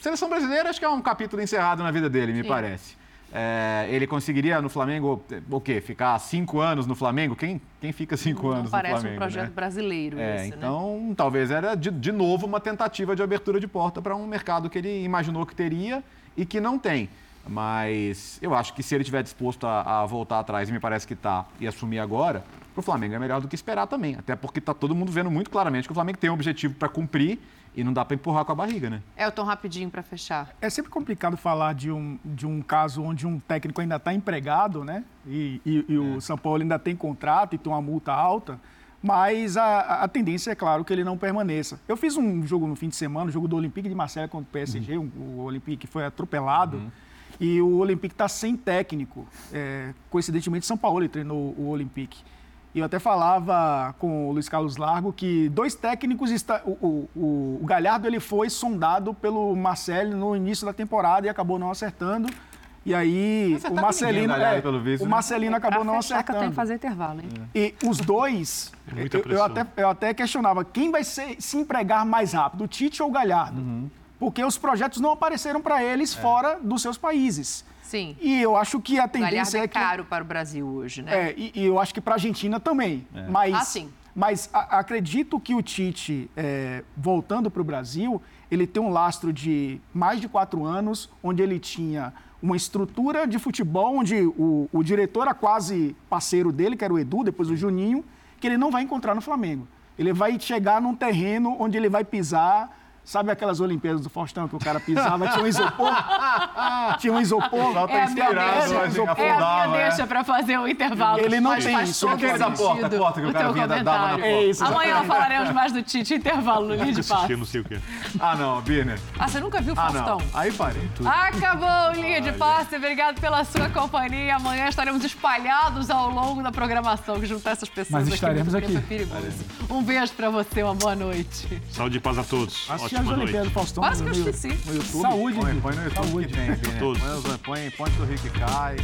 Seleção brasileira, acho que é um capítulo encerrado na vida dele, me
Sim.
parece. É, ele conseguiria no Flamengo, o quê? Ficar cinco anos no Flamengo? Quem, quem fica cinco
Não
anos no
parece
Flamengo?
um projeto
né?
brasileiro
É,
esse, né?
então talvez era de, de novo uma tentativa de abertura de porta para um mercado que ele imaginou que teria e que não tem. Mas eu acho que se ele estiver disposto a, a voltar atrás, e me parece que está, e assumir agora, para o Flamengo é melhor do que esperar também. Até porque está todo mundo vendo muito claramente que o Flamengo tem um objetivo para cumprir e não dá para empurrar com a barriga, né?
Elton, rapidinho para fechar.
É sempre complicado falar de um, de um caso onde um técnico ainda está empregado, né? E, e- e o São Paulo ainda tem contrato e tem uma multa alta. Mas a, a tendência é claro que ele não permaneça. Eu fiz um jogo no fim de semana, o jogo do Olympique de Marseille contra o PSG, um- o Olympique foi atropelado. E o Olympique está sem técnico. É, coincidentemente, São Paulo ele treinou o Olympique. E eu até falava com o Luiz Carlos Largo que dois técnicos está, o, o- o- Galhardo ele foi sondado pelo Marcelo no início da temporada e acabou não acertando. E aí o
com
Marcelino,
ninguém, Galhardo,
é,
pelo visto,
o
né?
Marcelino acabou
Pra
não
fechar, que eu tenho que
acertando.
fazer intervalo, hein?
E os dois,
É
eu, eu até, eu até questionava quem vai ser- se empregar mais rápido, o Tite ou o Galhardo?
Uhum.
Porque os projetos não apareceram para eles fora dos seus países.
Sim.
E eu acho que a tendência
é
é que
caro para o Brasil hoje, né?
é, e, e eu acho que para a Argentina também. Mas,
Ah, sim.
mas a- acredito que o Tite, é, voltando para o Brasil, ele tem um lastro de mais de quatro anos, onde ele tinha uma estrutura de futebol, onde o, o diretor era quase parceiro dele, que era o Edu, depois o Juninho, que ele não vai encontrar no Flamengo. Ele vai chegar num terreno onde ele vai pisar. Sabe aquelas Olimpíadas do Faustão que o cara pisava, tinha um isopor? [laughs] tinha um isopor.
Só tá
É a minha
inspirado,
deixa,
mas
é a minha
é.
deixa para fazer o intervalo.
Ele não
Mas
tem isso,
todo
aquele da
porta,
sentido
porta que o
o
cara vinha da- dava na porta.
É isso,
Amanhã
exatamente.
falaremos mais do Tite, intervalo no Linha de
não sei o quê.
Ah, não, Birner.
Ah, você nunca viu o
Ah,
Faustão?
não. Aí parei.
Acabou o Linha de Passe. Obrigado pela sua companhia. Amanhã estaremos espalhados ao longo da programação. Que juntar essas pessoas
Mas
aqui
estaremos aqui.
é perigoso. Um beijo pra você, uma boa noite.
Saúde e paz a todos.
Assisti as Olimpíadas do Faustão
Quase que
no,
eu esqueci.
no YouTube.
Saúde,
Põe, põe no YouTube
Saúde.
que tem,
todos.
Põe, põe ponte do Rio que cai.